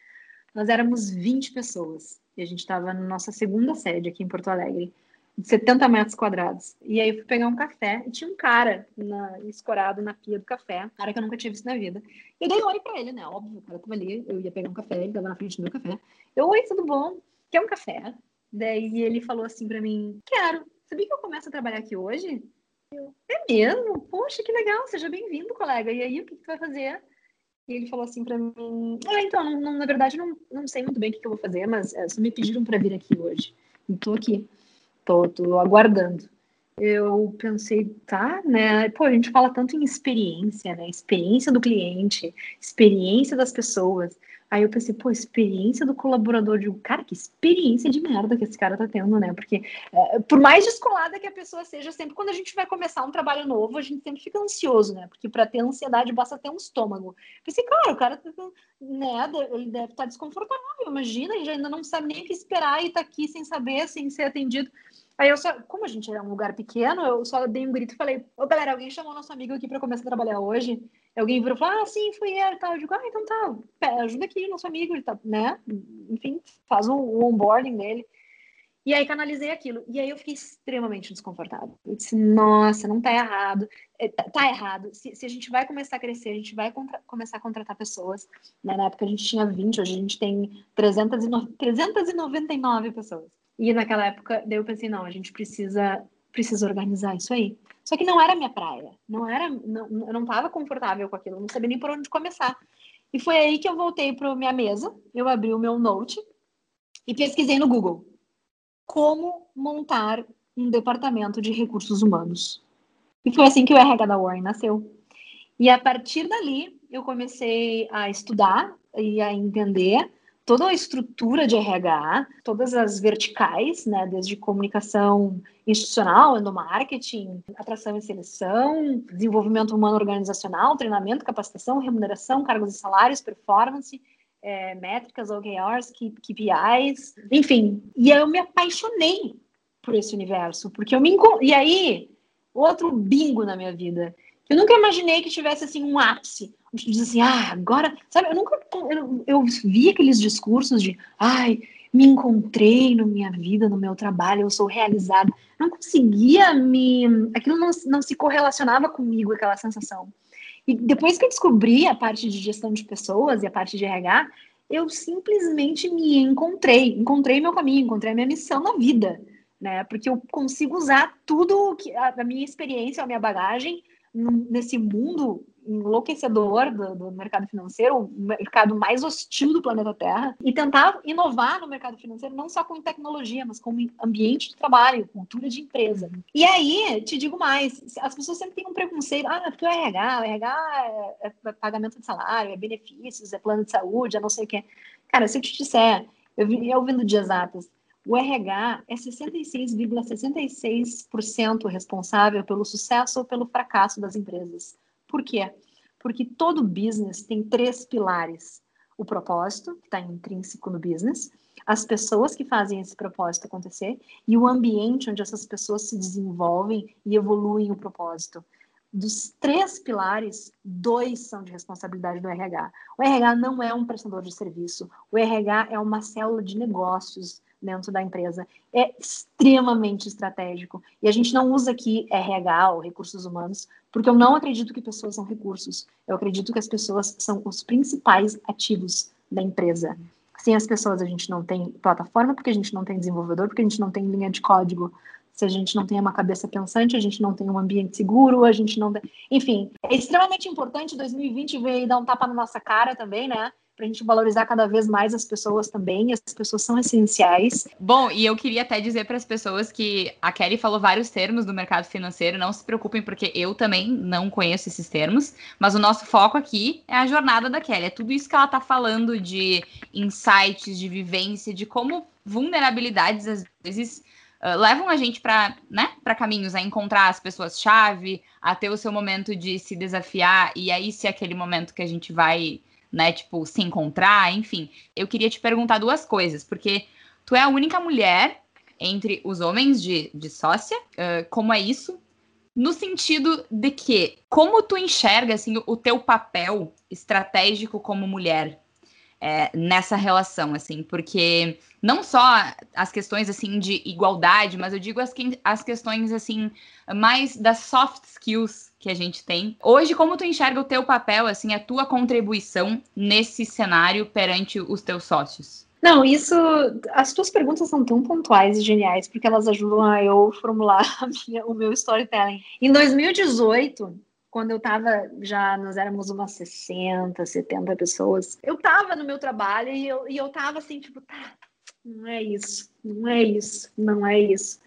nós éramos 20 pessoas. E a gente estava na nossa segunda sede aqui em Porto Alegre, de 70 metros quadrados. E aí eu fui pegar um café e tinha um cara na, escorado na pia do café, cara que eu nunca tinha visto na vida. Eu dei oi para ele, né? Óbvio, o cara tava ali, eu ia pegar um café, ele tava na frente do meu café. Eu, oi, tudo bom? Quer um café? Daí ele falou assim para mim: Quero. Sabia que eu começo a trabalhar aqui hoje? Eu, é mesmo? Poxa, que legal, seja bem-vindo, colega. E aí, o que, que tu vai fazer? E ele falou assim para mim: Ah, então, não, não, na verdade, não, não sei muito bem o que, que eu vou fazer, mas é, só me pediram para vir aqui hoje. E tô aqui, tô, tô aguardando. Eu pensei, tá, né? Pô, a gente fala tanto em experiência, né? Experiência do cliente, experiência das pessoas. Aí eu pensei, pô, experiência do colaborador de um cara, que experiência de merda que esse cara tá tendo, né? Porque é, por mais descolada que a pessoa seja, sempre quando a gente vai começar um trabalho novo, a gente sempre fica ansioso, né? Porque para ter ansiedade basta ter um estômago. Pensei, cara, o cara tá, né, ele deve estar tá desconfortável, imagina, ele ainda não sabe nem o que esperar e tá aqui sem saber, sem ser atendido. Aí eu só, como a gente era um lugar pequeno, eu só dei um grito e falei: Ô galera, alguém chamou nosso amigo aqui para começar a trabalhar hoje? Alguém virou e falou: Ah, sim, fui eu e tal. Eu digo: Ah, então tá, ajuda aqui nosso amigo, ele tá, né? Enfim, faz o, o onboarding dele. E aí canalizei aquilo. E aí eu fiquei extremamente desconfortável. Eu disse, nossa, não tá errado. É, tá, tá errado. Se, se, a gente vai começar a crescer, a gente vai contra, começar a contratar pessoas. Né? Na época a gente tinha 20, hoje a gente tem 309, 399 pessoas. E naquela época, daí eu pensei, não, a gente precisa, precisa organizar isso aí. Só que não era minha praia, não era, não, eu não estava confortável com aquilo, não sabia nem por onde começar. E foi aí que eu voltei para minha mesa, eu abri o meu note e pesquisei no Google como montar um departamento de recursos humanos. E foi assim que o RH da Warren nasceu. E a partir dali, eu comecei a estudar e a entender toda a estrutura de RH, todas as verticais, né, desde comunicação institucional, endomarketing, atração e seleção, desenvolvimento humano organizacional, treinamento, capacitação, remuneração, cargos e salários, performance, é, métricas, OKRs, KPIs, enfim. E eu me apaixonei por esse universo, porque eu me e aí outro bingo na minha vida. Eu nunca imaginei que tivesse assim um ápice a gente diz assim, ah, agora, sabe, eu nunca, eu, eu vi aqueles discursos de, ai, me encontrei na minha vida, no meu trabalho, eu sou realizada. Não conseguia me, aquilo não, não se correlacionava comigo, aquela sensação. E depois que eu descobri a parte de gestão de pessoas e a parte de RH, eu simplesmente me encontrei, encontrei meu caminho, encontrei a minha missão na vida, né? Porque eu consigo usar tudo que a, a minha experiência, a minha bagagem nesse mundo enlouquecedor do, do, mercado financeiro, o mercado mais hostil do planeta Terra, e tentar inovar no mercado financeiro não só com tecnologia, mas com ambiente de trabalho, cultura de empresa. E aí, te digo mais, as pessoas sempre têm um preconceito, ah, porque o RH, o RH é, é pagamento de salário, é benefícios, é plano de saúde, é não sei o quê. Cara, se eu te disser, eu vi ouvindo de exatas, o RH é 66,66% ,66 responsável pelo sucesso ou pelo fracasso das empresas. Por quê? Porque todo business tem três pilares: o propósito, que está intrínseco no business, as pessoas que fazem esse propósito acontecer e o ambiente onde essas pessoas se desenvolvem e evoluem o propósito. Dos três pilares, dois são de responsabilidade do RH. O RH não é um prestador de serviço, o RH é uma célula de negócios dentro da empresa. É extremamente estratégico. E a gente não usa aqui RH ou recursos humanos, porque eu não acredito que pessoas são recursos. Eu acredito que as pessoas são os principais ativos da empresa. Sem as pessoas, a gente não tem plataforma, porque a gente não tem desenvolvedor, porque a gente não tem linha de código. Se a gente não tem uma cabeça pensante, a gente não tem um ambiente seguro, a gente não. Enfim, é extremamente importante. 2020 veio dar um tapa na nossa cara também, né? Para a gente valorizar cada vez mais as pessoas também. As pessoas são essenciais. Bom, e eu queria até dizer para as pessoas que a Kelly falou vários termos do mercado financeiro. Não se preocupem, porque eu também não conheço esses termos. Mas o nosso foco aqui é a jornada da Kelly. É tudo isso que ela está falando de insights, de vivência, de como vulnerabilidades às vezes Uh, levam a gente para né, caminhos, a encontrar as pessoas-chave, a ter o seu momento de se desafiar, e aí se é aquele momento que a gente vai né? Tipo, se encontrar, enfim. Eu queria te perguntar duas coisas, porque tu é a única mulher entre os homens de, de sócia, uh, como é isso? No sentido de que, como tu enxerga, assim, o teu papel estratégico como mulher é, nessa relação, assim, porque não só as questões, assim, de igualdade, mas eu digo as, as questões, assim, mais das soft skills que a gente tem. Hoje, como tu enxerga o teu papel, assim, a tua contribuição nesse cenário perante os teus sócios? Não, isso. As tuas perguntas são tão pontuais e geniais, porque elas ajudam a eu formular <laughs> minha, o meu storytelling. Em 2018, quando eu estava já, nós éramos umas 60, 70 pessoas, eu estava no meu trabalho e eu, e eu tava assim, tipo, tá, não é isso, não é isso, não é isso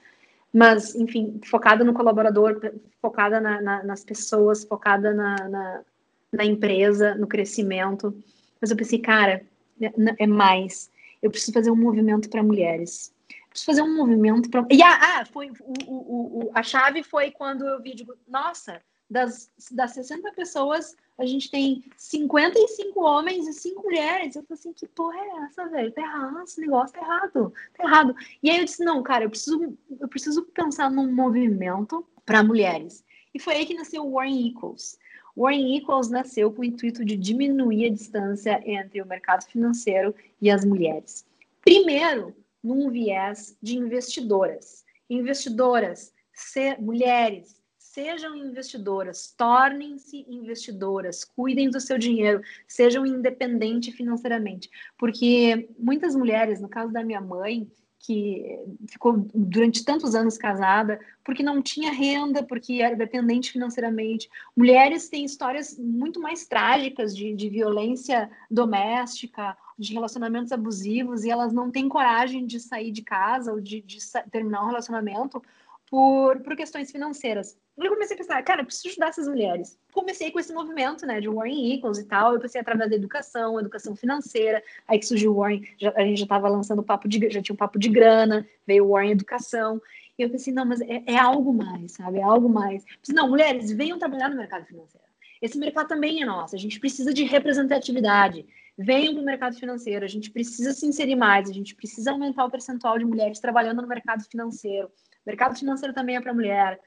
mas, enfim, focada no colaborador, focada na, na, nas pessoas, focada na, na, empresa, no crescimento. Mas eu pensei, cara, é, é mais. Eu preciso fazer um movimento para mulheres. preciso fazer um movimento para. E ah, foi, o, o, o, a chave foi quando eu vi, digo, nossa, das, das 60 pessoas, a gente tem 55 homens e 5 mulheres. Eu falei assim, que porra é essa, velho? Tá errado, esse negócio tá errado, tá errado. E aí eu disse, não, cara, eu preciso, eu preciso pensar num movimento para mulheres. E foi aí que nasceu o Warren Equals. Warren Equals nasceu com o intuito de diminuir a distância entre o mercado financeiro e as mulheres. Primeiro, num viés de investidoras. Investidoras, ser, mulheres, sejam investidoras, tornem-se investidoras, cuidem do seu dinheiro, sejam independentes financeiramente. Porque muitas mulheres, no caso da minha mãe, que ficou durante tantos anos casada, porque não tinha renda, porque era dependente financeiramente. Mulheres têm histórias muito mais trágicas de, de violência doméstica, de relacionamentos abusivos, e elas não têm coragem de sair de casa ou de, de terminar um relacionamento por, por questões financeiras. Eu comecei a pensar, cara, preciso ajudar essas mulheres. Comecei com esse movimento, né, de Warren Equals e tal. Eu pensei através da educação, educação financeira. Aí que surgiu o Warren, já, a gente já estava lançando papo de, já tinha um papo de grana, veio o Warren Educação. E eu pensei, não, mas é, é algo mais, sabe? É algo mais. Pensei, não, mulheres, venham trabalhar no mercado financeiro. Esse mercado também é nosso. A gente precisa de representatividade. Venham para o mercado financeiro. A gente precisa se inserir mais. A gente precisa aumentar o percentual de mulheres trabalhando no mercado financeiro mercado financeiro também é para mulher.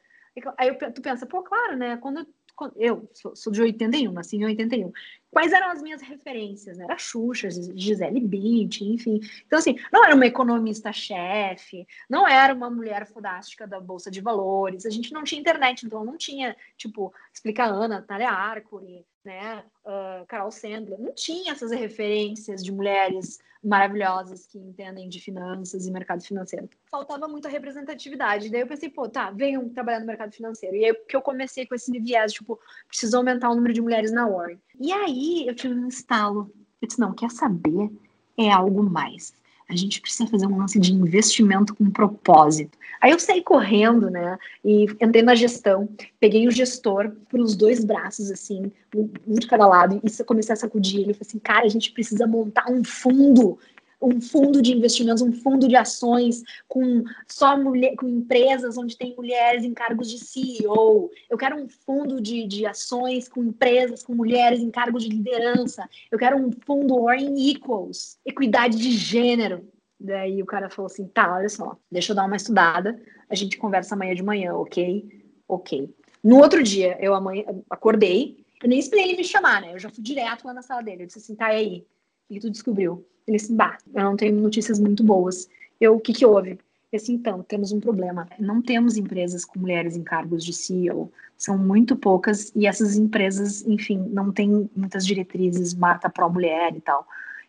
Aí tu pensa, pô, claro, né? Quando, quando eu sou, sou, de 81, nasci em 81. quais eram as minhas referências? Era Xuxa, Gisele Bündchen, enfim. Então, assim, não era uma economista-chefe, não era uma mulher fodástica da Bolsa de Valores, a gente não tinha internet, então não tinha, tipo, explica Ana, Natália Arcuri, né, uh, Carol Sandler, não tinha essas referências de mulheres maravilhosas que entendem de finanças e mercado financeiro. Faltava muita representatividade. Daí eu pensei, pô, tá, venham trabalhar no mercado financeiro. E aí que eu comecei com esse viés, tipo, preciso aumentar o número de mulheres na Warren. E aí eu tive um instalo. Eu disse, não, quer saber? É algo mais a gente precisa fazer um lance de investimento com propósito. Aí eu saí correndo, né? E entrei na gestão, peguei o gestor pelos dois braços, assim, um de cada lado, e comecei a sacudir ele. Eu falei assim, cara, a gente precisa montar um fundo um fundo de investimentos, um fundo de ações com só mulher, com empresas onde tem mulheres em cargos de CEO. Eu quero um fundo de, de ações com empresas com mulheres em cargos de liderança. Eu quero um fundo Warren Equals, equidade de gênero. Daí o cara falou assim: tá, olha só, deixa eu dar uma estudada, a gente conversa amanhã de manhã, ok? Ok. No outro dia, eu amanhã, acordei, eu nem esperei ele me chamar, né? Eu já fui direto lá na sala dele. Eu disse assim: tá, aí? O que tu descobriu? Ele disse, bah, eu não tenho notícias muito boas. Eu, o que que houve? Disse, então, temos um problema. Não temos empresas com mulheres em cargos de CEO. São muito poucas e essas empresas, enfim, não têm muitas diretrizes, marca pró-mulher e tal.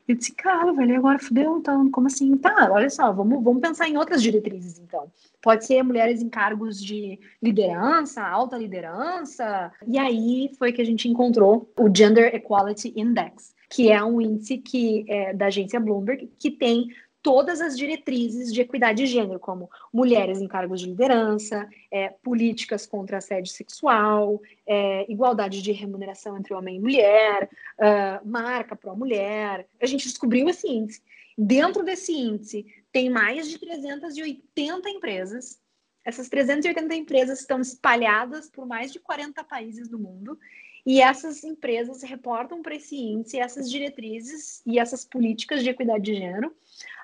Eu disse, cara, velho, agora fudeu, então, como assim? Tá, olha só, vamos, vamos pensar em outras diretrizes, então. Pode ser mulheres em cargos de liderança, alta liderança. E aí foi que a gente encontrou o Gender Equality Index, que é um índice que é da agência Bloomberg, que tem todas as diretrizes de equidade de gênero, como mulheres em cargos de liderança, é, políticas contra assédio sexual, é, igualdade de remuneração entre homem e mulher, uh, marca para a mulher. A gente descobriu esse índice. Dentro desse índice, tem mais de 380 empresas. Essas 380 empresas estão espalhadas por mais de 40 países do mundo e essas empresas reportam para esse índice essas diretrizes e essas políticas de equidade de gênero,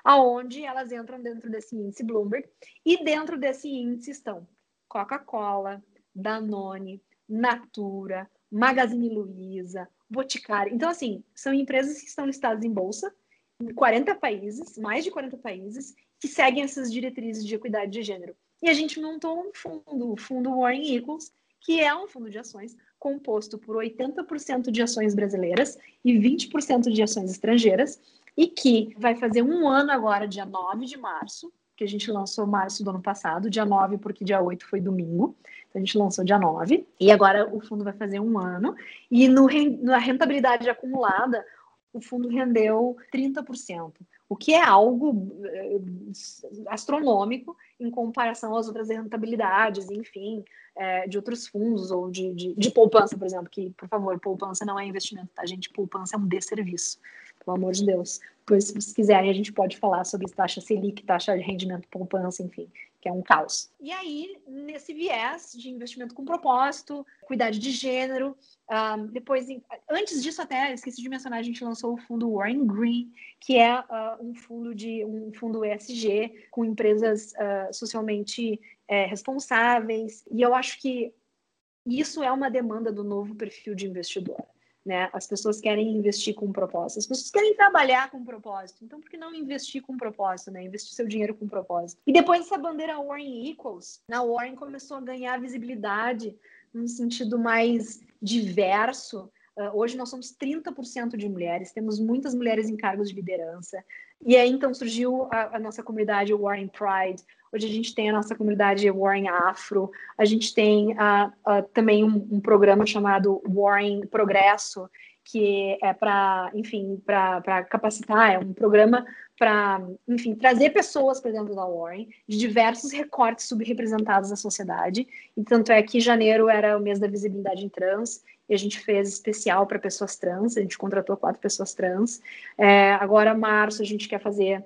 aonde elas entram dentro desse índice Bloomberg. E dentro desse índice estão Coca-Cola, Danone, Natura, Magazine Luiza, Boticário. Então, assim, são empresas que estão listadas em bolsa em 40 países, mais de 40 países, que seguem essas diretrizes de equidade de gênero. E a gente montou um fundo, o fundo Warren Equals, que é um fundo de ações composto por 80% de ações brasileiras e 20% de ações estrangeiras, e que vai fazer um ano agora, dia 9 de março, que a gente lançou março do ano passado, dia 9, porque dia 8 foi domingo. Então a gente lançou dia 9, e agora o fundo vai fazer um ano. E no, na rentabilidade acumulada, o fundo rendeu 30%, o que é algo eh, astronômico em comparação às outras rentabilidades, enfim, é, de outros fundos ou de, de, de, poupança, por exemplo, que, por favor, poupança não é investimento, tá, gente? Poupança é um desserviço, pelo amor de Deus. Pois, se vocês quiserem, a gente pode falar sobre taxa Selic, taxa de rendimento poupança, enfim, que é um caos. E aí, nesse viés de investimento com propósito, cuidado de gênero, um, depois, antes disso até, esqueci de mencionar, a gente lançou o fundo Warren Green, que é uh, um fundo de um fundo ESG com empresas uh, socialmente é, responsáveis. E eu acho que isso é uma demanda do novo perfil de investidor. Né? As pessoas querem investir com propósito, as pessoas querem trabalhar com propósito. Então, por que não investir com propósito, né? Investir seu dinheiro com propósito. E depois dessa bandeira Warren Equals, na Warren começou a ganhar visibilidade num sentido mais diverso. Uh, hoje nós somos 30% de mulheres, temos muitas mulheres em cargos de liderança. E aí então surgiu a, a nossa comunidade Warren Pride. Hoje a gente tem a nossa comunidade Warren Afro. A gente tem uh, uh, também um, um programa chamado Warren Progresso, que é para, enfim, para capacitar, é um programa para, enfim, trazer pessoas para dentro da Warren, de diversos recortes subrepresentados da sociedade. E tanto é que janeiro era o mês da visibilidade em trans, e a gente fez especial para pessoas trans, a gente contratou quatro pessoas trans. É, agora, março, a gente quer fazer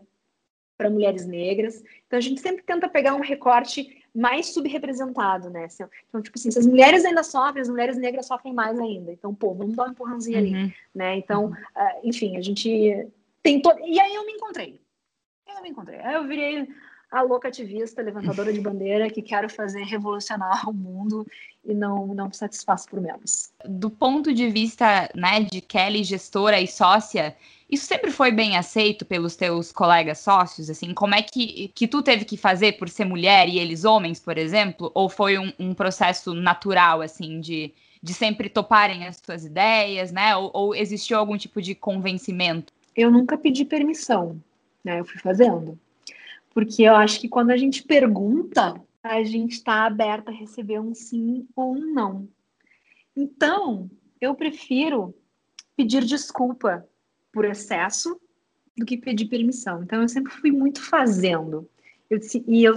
para mulheres negras. Então, a gente sempre tenta pegar um recorte mais subrepresentado, né? Assim, então, tipo assim, se as mulheres ainda sofrem, as mulheres negras sofrem mais ainda. Então, pô, vamos dar um empurrãozinho uhum. ali, né? Então, uh, enfim, a gente tem todo... E aí eu me encontrei. Eu me encontrei. Aí eu virei a louca ativista, levantadora de bandeira, que quero fazer revolucionar o mundo e não, não me satisfaço por menos. Do ponto de vista né, de Kelly, gestora e sócia, isso sempre foi bem aceito pelos teus colegas sócios? Assim, como é que, que tu teve que fazer por ser mulher e eles homens, por exemplo? Ou foi um, um processo natural, assim, de, de sempre toparem as tuas ideias, né? Ou, ou existiu algum tipo de convencimento? Eu nunca pedi permissão, né? Eu fui fazendo. Porque eu acho que quando a gente pergunta, a gente está aberta a receber um sim ou um não. Então, eu prefiro pedir desculpa por excesso do que pedir permissão. Então, eu sempre fui muito fazendo. Eu, e, eu,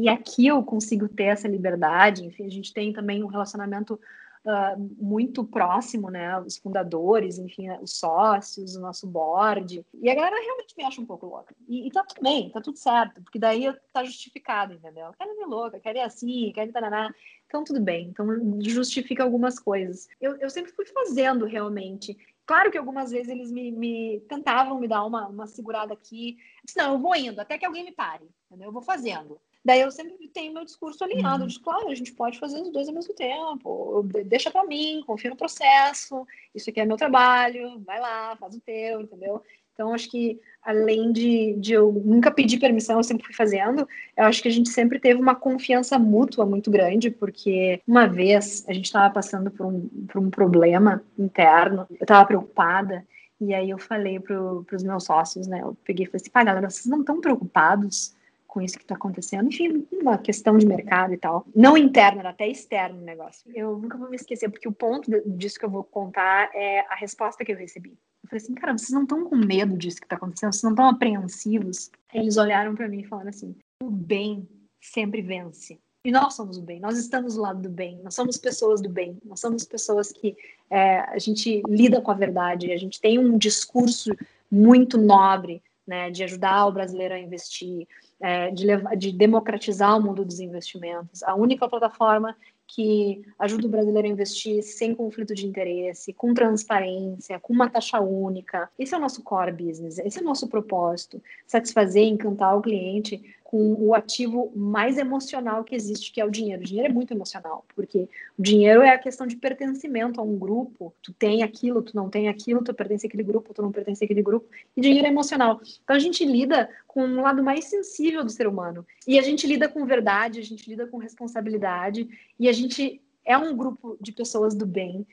e aqui eu consigo ter essa liberdade. Enfim, a gente tem também um relacionamento uh, muito próximo, né? Os fundadores, enfim, os sócios, o nosso board. E a galera realmente me acha um pouco louca. E, e tá tudo bem, tá tudo certo, porque daí tá justificado, entendeu? Quero me louca, quero ir assim, quero taraná. Então, tudo bem. Então, justifica algumas coisas. Eu, eu sempre fui fazendo realmente. Claro que algumas vezes eles me, me tentavam me dar uma, uma segurada aqui. Eu disse, não, eu vou indo, até que alguém me pare. Entendeu? Eu vou fazendo. Daí eu sempre tenho meu discurso alinhado, uhum. de claro, a gente pode fazer os dois ao mesmo tempo, deixa para mim, confia no processo, isso aqui é meu trabalho, vai lá, faz o teu, entendeu? Então, acho que além de, de eu nunca pedir permissão, eu sempre fui fazendo, eu acho que a gente sempre teve uma confiança mútua muito grande, porque uma vez a gente estava passando por um, por um problema interno, eu estava preocupada, e aí eu falei para os meus sócios, né, eu peguei e falei assim, pá, galera, vocês não estão preocupados com isso que está acontecendo. Enfim, uma questão de mercado e tal. Não interno, era até externo o negócio. Eu nunca vou me esquecer, porque o ponto disso que eu vou contar é a resposta que eu recebi. Eu falei assim, cara, vocês não estão com medo disso que está acontecendo? Vocês não estão apreensivos? Eles olharam para mim falando assim, o bem sempre vence. E nós somos o bem, nós estamos do lado do bem, nós somos pessoas do bem, nós somos pessoas que é, a gente lida com a verdade, a gente tem um discurso muito nobre, né, de ajudar o brasileiro a investir, é, de, levar, de democratizar o mundo dos investimentos. A única plataforma que ajuda o brasileiro a investir sem conflito de interesse, com transparência, com uma taxa única. Esse é o nosso core business, esse é o nosso propósito: satisfazer, encantar o cliente com o ativo mais emocional que existe, que é o dinheiro. O dinheiro é muito emocional, porque o dinheiro é a questão de pertencimento a um grupo. Tu tem aquilo, tu não tem aquilo, tu pertence àquele grupo, tu não pertence àquele grupo. E dinheiro é emocional. Então a gente lida com um lado mais sensível do ser humano. E a gente lida com verdade, a gente lida com responsabilidade, e a gente é um grupo de pessoas do bem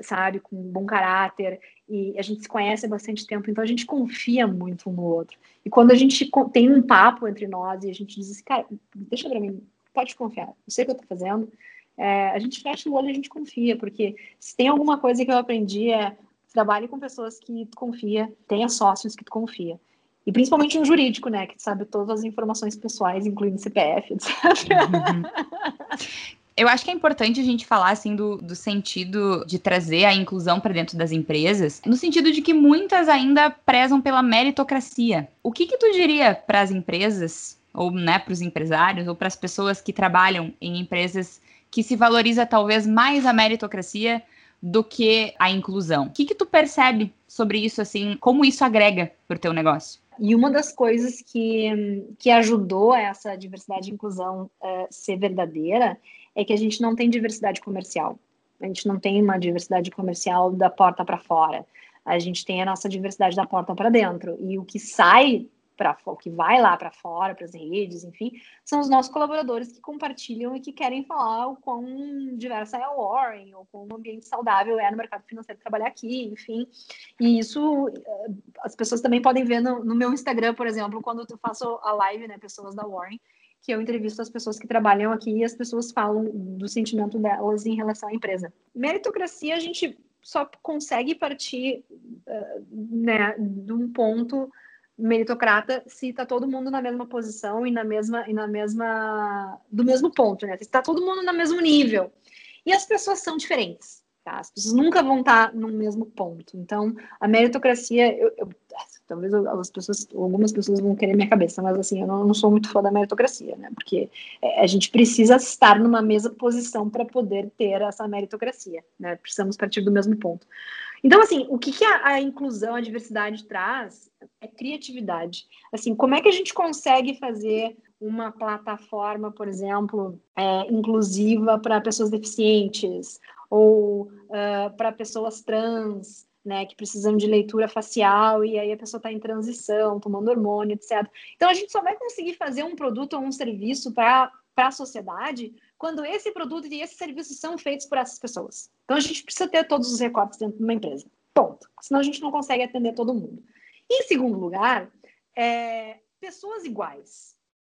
sabe, com bom caráter, e a gente se conhece há bastante tempo, então a gente confia muito um no outro. E quando a gente tem um papo entre nós e a gente diz assim, cara, deixa pra mim, pode confiar, eu sei o que eu tô fazendo, é, a gente fecha o olho e a gente confia, porque se tem alguma coisa que eu aprendi é trabalhe com pessoas que tu confia, tenha sócios que tu confia. E principalmente um jurídico, né, que sabe todas as informações pessoais, incluindo CPF, etc. <laughs> Eu acho que é importante a gente falar assim do, do sentido de trazer a inclusão para dentro das empresas, no sentido de que muitas ainda prezam pela meritocracia. O que, que tu diria para as empresas, ou né, para os empresários, ou para as pessoas que trabalham em empresas que se valoriza talvez mais a meritocracia do que a inclusão? O que, que tu percebe sobre isso, assim, como isso agrega para o teu negócio? E uma das coisas que, que ajudou essa diversidade e inclusão uh, ser verdadeira é que a gente não tem diversidade comercial. A gente não tem uma diversidade comercial da porta para fora. A gente tem a nossa diversidade da porta para dentro. E o que sai para o que vai lá para fora, para as redes, enfim, são os nossos colaboradores que compartilham e que querem falar o quão diversa é a Warren, ou quão um ambiente saudável é no mercado financeiro trabalhar aqui, enfim. E isso eh, as pessoas também podem ver no, no meu Instagram, por exemplo, quando eu faço a live, né, pessoas da Warren, que eu entrevisto as pessoas que trabalham aqui e as pessoas falam do sentimento delas em relação à empresa. Meritocracia a gente só consegue partir uh, né, de um ponto meritocrata se está todo mundo na mesma posição e na mesma e na mesma do mesmo ponto, né? Está todo mundo no mesmo nível. E as pessoas são diferentes. Tá? As pessoas nunca vão estar no mesmo ponto. Então, a meritocracia, eu, eu, talvez as pessoas, algumas pessoas vão querer minha cabeça, mas assim, eu não, não sou muito fã da meritocracia, né? Porque é, a gente precisa estar numa mesma posição para poder ter essa meritocracia, né? Precisamos partir do mesmo ponto. Então, assim, o que, que a, a, inclusão, a diversidade traz é criatividade. Assim, como é que a gente consegue fazer uma plataforma, por exemplo, é, inclusiva para pessoas deficientes ou uh, para pessoas trans, né, que precisam de leitura facial e aí a pessoa está em transição, tomando hormônio, etc. Então, a gente só vai conseguir fazer um produto ou um serviço para a sociedade quando esse produto e esse serviço são feitos por essas pessoas. Então a gente precisa ter todos os recortes dentro de uma empresa. Ponto. Senão a gente não consegue atender todo mundo. Em segundo lugar, é, pessoas iguais,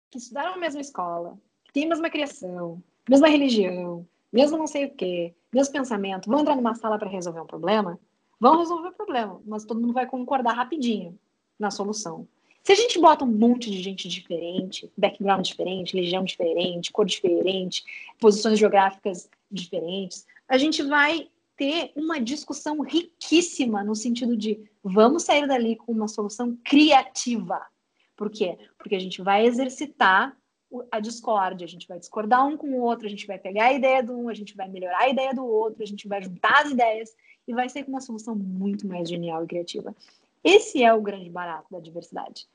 que estudaram na mesma escola, que têm a mesma criação, mesma religião, mesmo não sei o quê, mesmo pensamento, vão entrar numa sala para resolver um problema, vão resolver o problema, mas todo mundo vai concordar rapidinho na solução. Se a gente bota um monte de gente diferente, background diferente, religião diferente, cor diferente, posições geográficas diferentes, a gente vai ter uma discussão riquíssima no sentido de vamos sair dali com uma solução criativa. Por quê? Porque a gente vai exercitar a discórdia, a gente vai discordar um com o outro, a gente vai pegar a ideia de um, a gente vai melhorar a ideia do outro, a gente vai juntar as ideias e vai ser com uma solução muito mais genial e criativa. Esse é o grande barato da diversidade.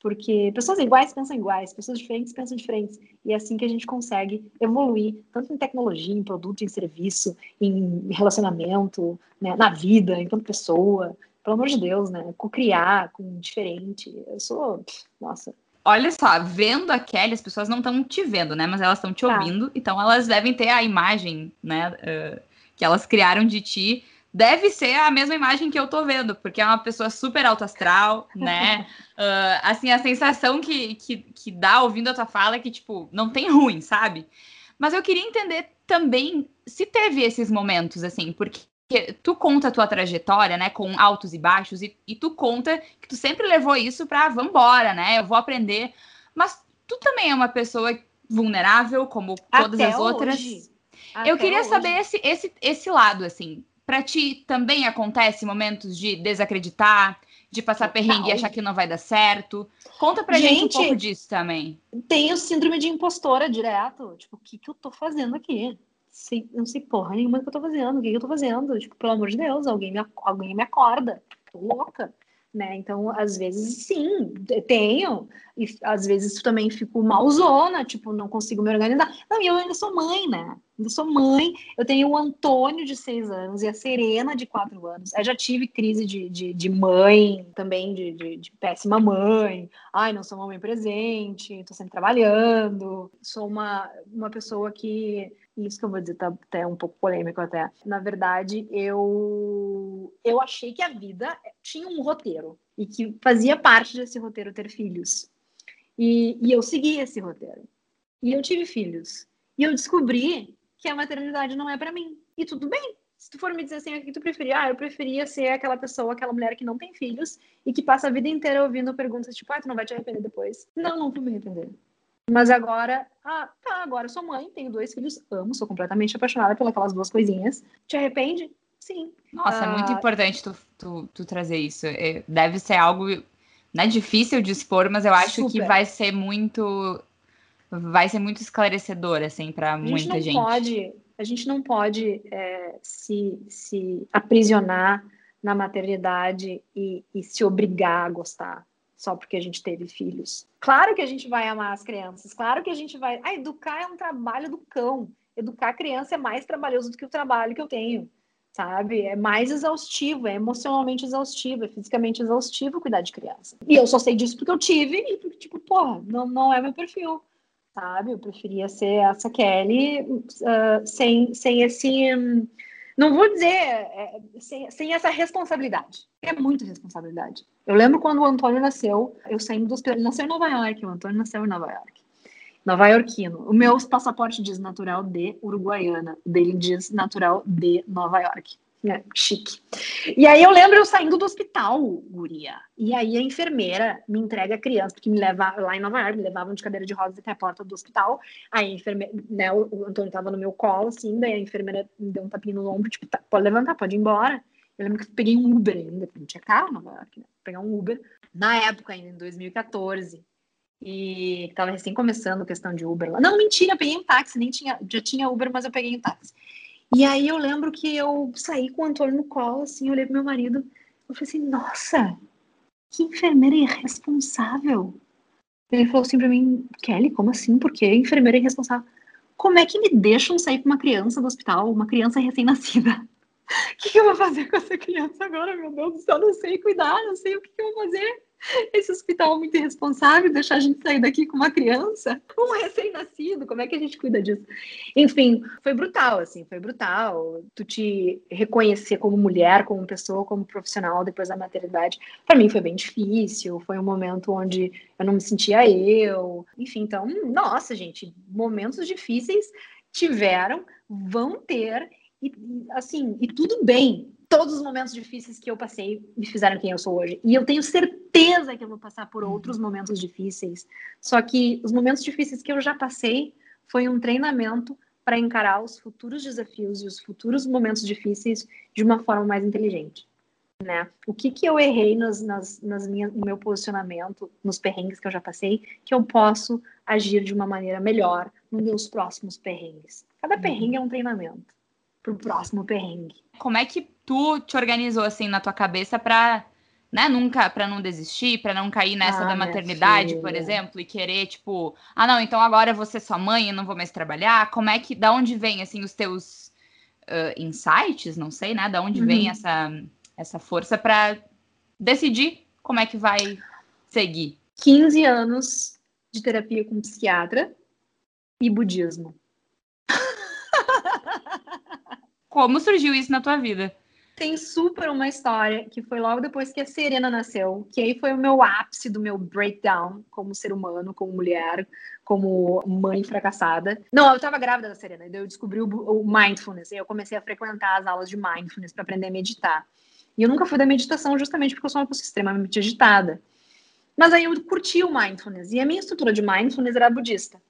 Porque pessoas iguais pensam iguais, pessoas diferentes pensam diferentes. E é assim que a gente consegue evoluir, tanto em tecnologia, em produto, em serviço, em relacionamento, né, na vida, enquanto pessoa. Pelo amor de Deus, né? Com-criar, com diferente. Eu sou. Nossa, Olha só, vendo a Kelly, as pessoas não estão te vendo, né? Mas elas estão te tá. ouvindo, então elas devem ter a imagem, né? Uh, que elas criaram de ti deve ser a mesma imagem que eu tô vendo, porque é uma pessoa super alto astral, né? uh, <laughs> assim, a sensação que, que, que dá ouvindo a tua fala é que, tipo, não tem ruim, sabe? Mas eu queria entender também se teve esses momentos, assim, porque tu conta a tua trajetória, né, com altos e baixos, e, e tu conta que tu sempre levou isso pra vambora, né? Eu vou aprender. Mas tu também é uma pessoa vulnerável, como todas Até as outras. Hoje. eu queria hoje. saber esse, esse, esse lado, assim. Para ti também acontece momentos de desacreditar, de passar perrengue e achar que não vai dar certo? Conta pra gente, gente um pouco disso também. Tenho síndrome de impostora direto. Tipo, o que, que eu tô fazendo aqui? Sei, não sei porra nenhuma que eu tô fazendo. O que, que eu tô fazendo? Tipo, pelo amor de Deus, alguém me, alguém me acorda. Tô louca. Né? Então, às vezes, sim, tenho. E às vezes também fico malzona, tipo, não consigo me organizar. Não, e eu ainda sou mãe, né? Eu sou mãe, eu tenho o Antônio de seis anos e a Serena de quatro anos. Eu já tive crise de, de, de mãe, também de, de, de, péssima mãe. Ai, não sou uma mãe presente, tô sempre trabalhando. Sou uma, uma pessoa que. Isso que eu vou dizer tá até um pouco polêmico até. Na verdade, eu, eu achei que a vida tinha um roteiro e que fazia parte desse roteiro ter filhos. E, e eu segui esse roteiro. E eu tive filhos. E eu descobri que a maternidade não é para mim. E tudo bem. Se tu for me dizer assim, o que tu preferia? Ah, eu preferia ser aquela pessoa, aquela mulher que não tem filhos e que passa a vida inteira ouvindo perguntas tipo, ah, tu não vai te arrepender depois. Não, não vou me arrepender. Mas agora, ah, tá, agora eu sou mãe, tenho dois filhos, amo, sou completamente apaixonada pelas duas coisinhas. Te arrepende? Sim. Nossa, ah, é muito ah, importante tu, tu, tu trazer isso. É, deve ser algo né, difícil de expor, mas eu acho super. que vai ser muito vai ser muito esclarecedor, assim, para muita gente. Pode, a gente não pode é, se, se aprisionar na maternidade e, e se obrigar a gostar só porque a gente teve filhos. Claro que a gente vai amar as crianças, claro que a gente vai. Ah, educar é um trabalho do cão. Educar a criança é mais trabalhoso do que o trabalho que eu tenho, sabe? É mais exaustivo, é emocionalmente exaustivo, é fisicamente exaustivo cuidar de criança. E eu só sei disso porque eu tive e porque, tipo, porra, não, não é meu perfil sabe? Eu preferia ser essa Kelly uh, sem, sem esse. Um, não vou dizer é, sem, sem essa responsabilidade. É muito responsabilidade. Eu lembro quando o Antônio nasceu, eu saindo dos. Ele nasceu em Nova York, o Antônio nasceu em Nova York. Nova Yorkino. O meu passaporte diz natural de Uruguaiana, o dele diz natural de Nova York né? Chique. E aí eu lembro eu saindo do hospital, guria. E aí a enfermeira me entrega a criança, porque me leva lá em Nova York, me levavam de cadeira de rodas até a porta do hospital. Aí a enfermeira, né, o, Antônio tava no meu colo, assim, daí a enfermeira me deu um tapinho no ombro, tipo, tá, pode levantar, pode ir embora. Eu lembro que eu peguei um Uber ainda, porque não tinha carro em Nova York, né? Pegar um Uber. Na época, ainda em 2014. E tava recém começando a questão de Uber lá. Não, mentira, eu peguei um táxi, nem tinha, já tinha Uber, mas eu peguei um táxi. E aí eu lembro que eu saí com o Antônio no colo, assim, olhei pro meu marido, eu falei assim, nossa, que enfermeira irresponsável. Ele falou assim pra mim, Kelly, como assim? Por que enfermeira irresponsável? Como é que me deixam sair com uma criança do hospital, uma criança recém-nascida? <laughs> O que, que, eu vou fazer com essa criança agora, meu Deus do céu? Não sei cuidar, não sei o que, que eu vou fazer esse hospital é muito irresponsável, deixar a gente sair daqui com uma criança, um recém-nascido, como é que a gente cuida disso? Enfim, foi brutal, assim, foi brutal. Tu te reconhecer como mulher, como pessoa, como profissional depois da maternidade, para mim foi bem difícil, foi um momento onde eu não me sentia eu. Enfim, então, nossa, gente, momentos difíceis tiveram, vão ter, e assim, e tudo bem, todos os momentos difíceis que eu passei me fizeram quem eu sou hoje. E eu tenho certeza que eu vou passar por outros momentos difíceis. Só que os momentos difíceis que eu já passei foi um treinamento para encarar os futuros desafios e os futuros momentos difíceis de uma forma mais inteligente. Né? O que, que eu errei nas, nas, nas minhas, no meu posicionamento, nos perrengues que eu já passei, que eu posso agir de uma maneira melhor nos meus próximos perrengues. Cada perrengue é um treinamento para o próximo perrengue. Como é que tu te organizou assim na tua cabeça para né, nunca para não desistir, para não cair nessa ah, da maternidade, por exemplo, e querer tipo, ah, não, então agora eu vou ser sua mãe e não vou mais trabalhar. Como é que da onde vem assim os teus uh, insights, não sei, né? Da onde uhum. vem essa essa força para decidir como é que vai seguir? 15 anos de terapia com psiquiatra e budismo. Como surgiu isso na tua vida? Tem super uma história que foi logo depois que a Serena nasceu, que aí foi o meu ápice do meu breakdown como ser humano, como mulher, como mãe fracassada. Não, eu tava grávida da Serena, daí eu descobri o, o mindfulness, e eu comecei a frequentar as aulas de mindfulness para aprender a meditar. E eu nunca fui da meditação justamente porque eu sou uma pessoa extremamente agitada. Mas aí eu curti o mindfulness, e a minha estrutura de mindfulness era budista.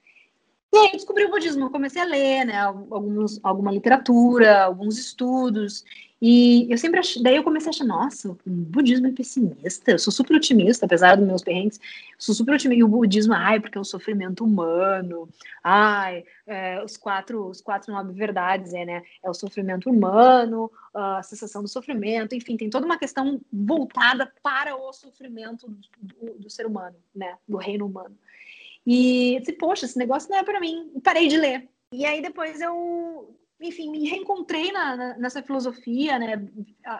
E aí eu descobri o budismo, eu comecei a ler, né, alguns, alguma literatura, alguns estudos, e eu sempre achei, daí eu comecei a achar, nossa, o budismo é pessimista, eu sou super otimista, apesar dos meus perrengues, sou super otimista, e o budismo, ai, porque é o sofrimento humano, ai, é, os quatro, os quatro nove verdades, é, né, é o sofrimento humano, a sensação do sofrimento, enfim, tem toda uma questão voltada para o sofrimento do, do ser humano, né, do reino humano. E disse, poxa, esse negócio não é para mim, e parei de ler. E aí depois eu enfim, me reencontrei na, na, nessa filosofia, né?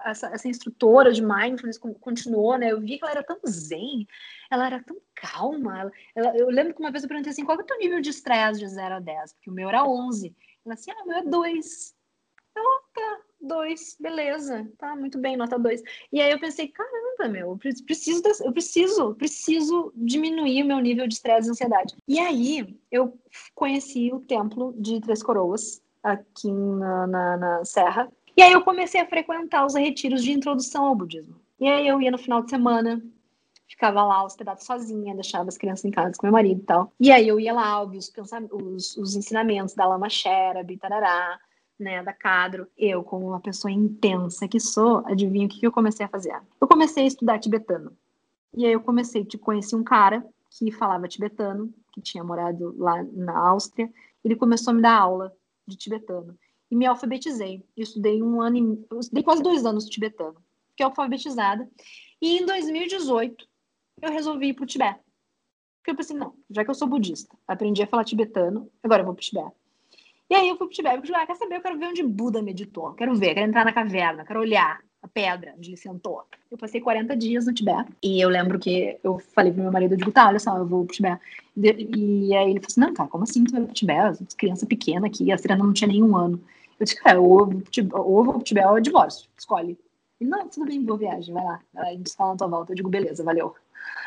Essa, essa, instrutora de mindfulness continuou, né? Eu vi que ela era tão zen, ela era tão calma. Ela, ela, eu lembro que uma vez eu perguntei assim: qual é o teu nível de estresse de 0 a 10? Porque o meu era 11. Ela assim: ah, o meu é 2. Eu, tá, 2, beleza, tá, muito bem, nota 2. E aí eu pensei: caramba, meu, eu preciso, eu preciso, preciso diminuir o meu nível de estresse e ansiedade. E aí eu conheci o templo de Três Coroas aqui na, na, na Serra. E aí eu comecei a frequentar os retiros de introdução ao budismo. E aí eu ia no final de semana, ficava lá hospedada sozinha, deixava as crianças em casa com meu marido e tal. E aí eu ia lá ouvir os, os, os ensinamentos da Lama Shera, Bitarará, né, da Cadro. Eu, como uma pessoa intensa que sou, adivinha o que, eu comecei a fazer? Eu comecei a estudar tibetano. E aí eu comecei, tipo, conheci um cara que falava tibetano, que tinha morado lá na Áustria. Ele começou a me dar aula de tibetano. E me alfabetizei. Eu estudei um ano, e, eu estudei quase dois anos de tibetano. Fiquei alfabetizada. E em 2018, eu resolvi ir para o Tibete. Porque eu pensei, não, já que eu sou budista, aprendi a falar tibetano, agora eu vou para o Tibete. E aí eu fui para o Tibete, porque, ah, quer saber, eu quero ver onde Buda meditou, quero ver, quero entrar na caverna, quero olhar a pedra onde ele sentou. Eu passei 40 dias no Tibete. E eu lembro que eu falei pro meu marido, eu digo, tá, olha só, eu vou pro Tibete. E aí ele falou assim, não, cara, como assim tu vai pro Tibete? Criança pequena aqui, a Serena não tinha nenhum ano. Eu disse, cara, ou, ou vou pro Tibete ou divórcio, escolhe. Ele, não, tudo bem, boa viagem, vai lá. A gente fala na tua volta. Eu digo, beleza, valeu.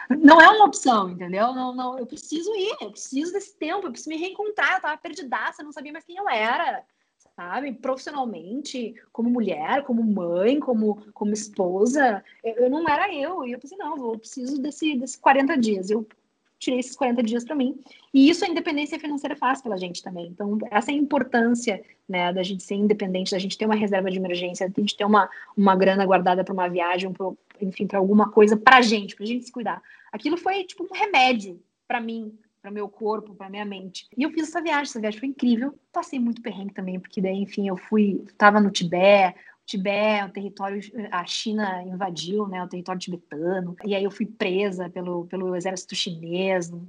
Não é uma opção, entendeu? Não, não, eu preciso ir, eu preciso desse tempo, eu preciso me reencontrar. Eu tava perdidaça, não sabia mais quem eu era sabe? Profissionalmente, como mulher, como mãe, como, como esposa, eu, eu não era eu. E eu pensei, não, eu preciso desse, desses 40 dias. Eu tirei esses 40 dias para mim. E isso a independência financeira faz pela gente também. Então, essa é a importância né, da gente ser independente, da gente ter uma reserva de emergência, da gente ter uma, uma grana guardada para uma viagem, pro, enfim, para alguma coisa para a gente, para a gente se cuidar. Aquilo foi tipo um remédio para mim, para meu corpo, para minha mente. E eu fiz essa viagem, essa viagem foi incrível. Passei muito perrengue também, porque daí, enfim, eu fui, estava no Tibete, Tibete, o território, a China invadiu, né, o território tibetano, e aí eu fui presa pelo, pelo exército chinês num,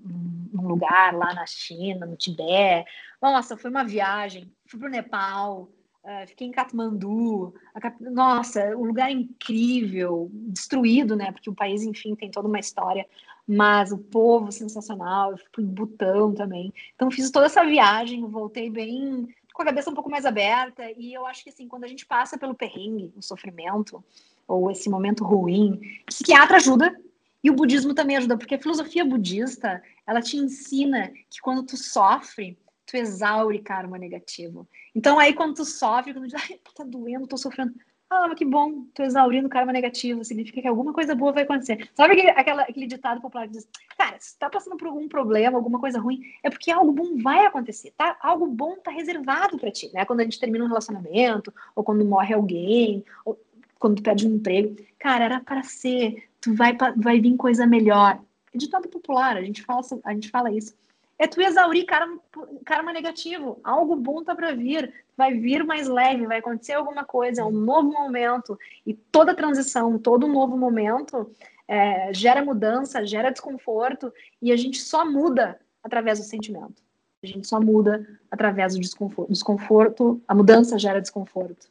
num lugar lá na China, no Tibete. Nossa, foi uma viagem. Fui pro Nepal, uh, fiquei em Katmandu. Nossa, um lugar incrível, destruído, né, porque o país, enfim, tem toda uma história, mas o povo sensacional. Eu fui em Butão também. Então fiz toda essa viagem, voltei bem com a cabeça um pouco mais aberta. E eu acho que, assim, quando a gente passa pelo perrengue, o sofrimento, ou esse momento ruim, psiquiatra ajuda. E o budismo também ajuda, porque a filosofia budista, ela te ensina que quando tu sofre, tu exaure karma negativo. Então aí quando tu sofre, quando tu diz, ai, tá doendo, tô sofrendo, ah, que bom, tô exaurindo karma negativo, significa que alguma coisa boa vai acontecer. Sabe aquele, aquela, aquele ditado popular que diz, cara, se tá passando por algum problema, alguma coisa ruim, é porque algo bom vai acontecer, tá? Algo bom tá reservado para ti, né? Quando a gente termina um relacionamento, ou quando morre alguém, ou quando tu perde um emprego. Cara, era para ser, tu vai, vai vir coisa melhor. É ditado popular, a gente fala, a gente fala isso é tu exaurir karma, karma negativo. Algo bom tá para vir. Vai vir mais leve, vai acontecer alguma coisa, é um novo momento. E toda transição, todo novo momento é, gera mudança, gera desconforto. E a gente só muda através do sentimento. A gente só muda através do desconforto. desconforto. A mudança gera desconforto.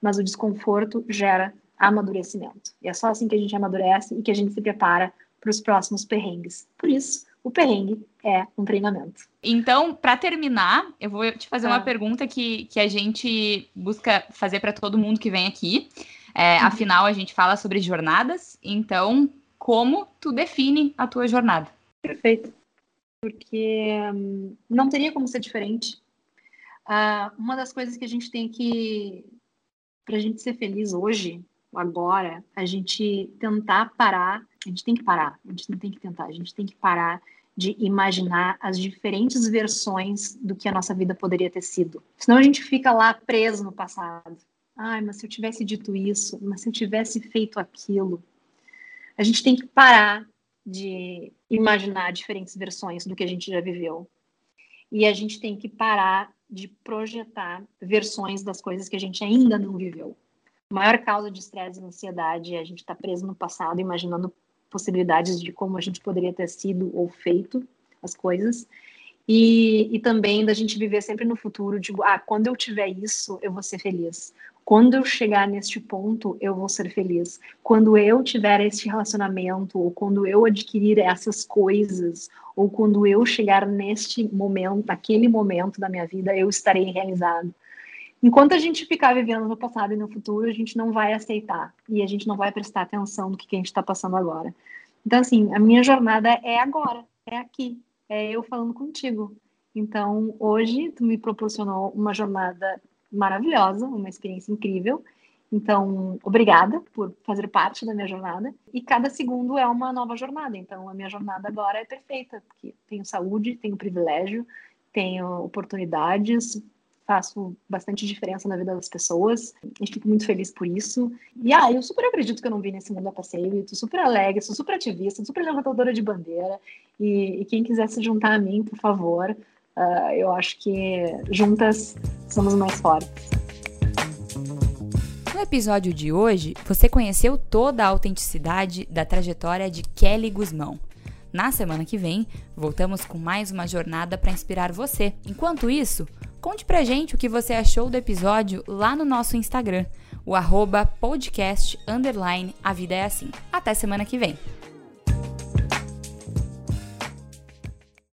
Mas o desconforto gera amadurecimento. E é só assim que a gente amadurece e que a gente se prepara para os próximos perrengues. Por isso, o perrengue é um treinamento. Então, para terminar, eu vou te fazer ah. uma pergunta que, que a gente busca fazer para todo mundo que vem aqui. É, uhum. Afinal, a gente fala sobre jornadas, então, como tu define a tua jornada? Perfeito. Porque hum, não teria como ser diferente. Uh, uma das coisas que a gente tem que, para a gente ser feliz hoje, agora, a gente tentar parar a gente tem que parar, a gente não tem que tentar, a gente tem que parar de imaginar as diferentes versões do que a nossa vida poderia ter sido. Senão a gente fica lá preso no passado. Ai, mas se eu tivesse dito isso, mas se eu tivesse feito aquilo. A gente tem que parar de imaginar diferentes versões do que a gente já viveu. E a gente tem que parar de projetar versões das coisas que a gente ainda não viveu. A maior causa de estresse e ansiedade é a gente estar tá preso no passado, imaginando possibilidades de como a gente poderia ter sido ou feito as coisas. E, e também da gente viver sempre no futuro, digo, ah, quando eu tiver isso, eu vou ser feliz. Quando eu chegar neste ponto, eu vou ser feliz. Quando eu tiver este relacionamento, ou quando eu adquirir essas coisas, ou quando eu chegar neste momento, naquele momento da minha vida, eu estarei realizado. Enquanto a gente ficar vivendo no passado e no futuro, a gente não vai aceitar e a gente não vai prestar atenção no que, que a gente está passando agora. Então, assim, a minha jornada é agora, é aqui, é eu falando contigo. Então, hoje, tu me proporcionou uma jornada maravilhosa, uma experiência incrível. Então, obrigada por fazer parte da minha jornada. E cada segundo é uma nova jornada. Então, a minha jornada agora é perfeita, porque tenho saúde, tenho privilégio, tenho oportunidades, faço bastante diferença na vida das pessoas e fico muito feliz por isso. E ah, eu super acredito que eu não vim nesse mundo a passeio, e tô super alegre, sou super ativista, super levantadora de bandeira e, e quem quiser se juntar a mim, por favor, uh, eu acho que juntas somos mais fortes. No episódio de hoje, você conheceu toda a autenticidade da trajetória de Kelly Guzmão. Na semana que vem, voltamos com mais uma jornada para inspirar você. Enquanto isso, Conte pra gente o que você achou do episódio lá no nosso Instagram, o arroba podcast A Vida é Assim. Até semana que vem!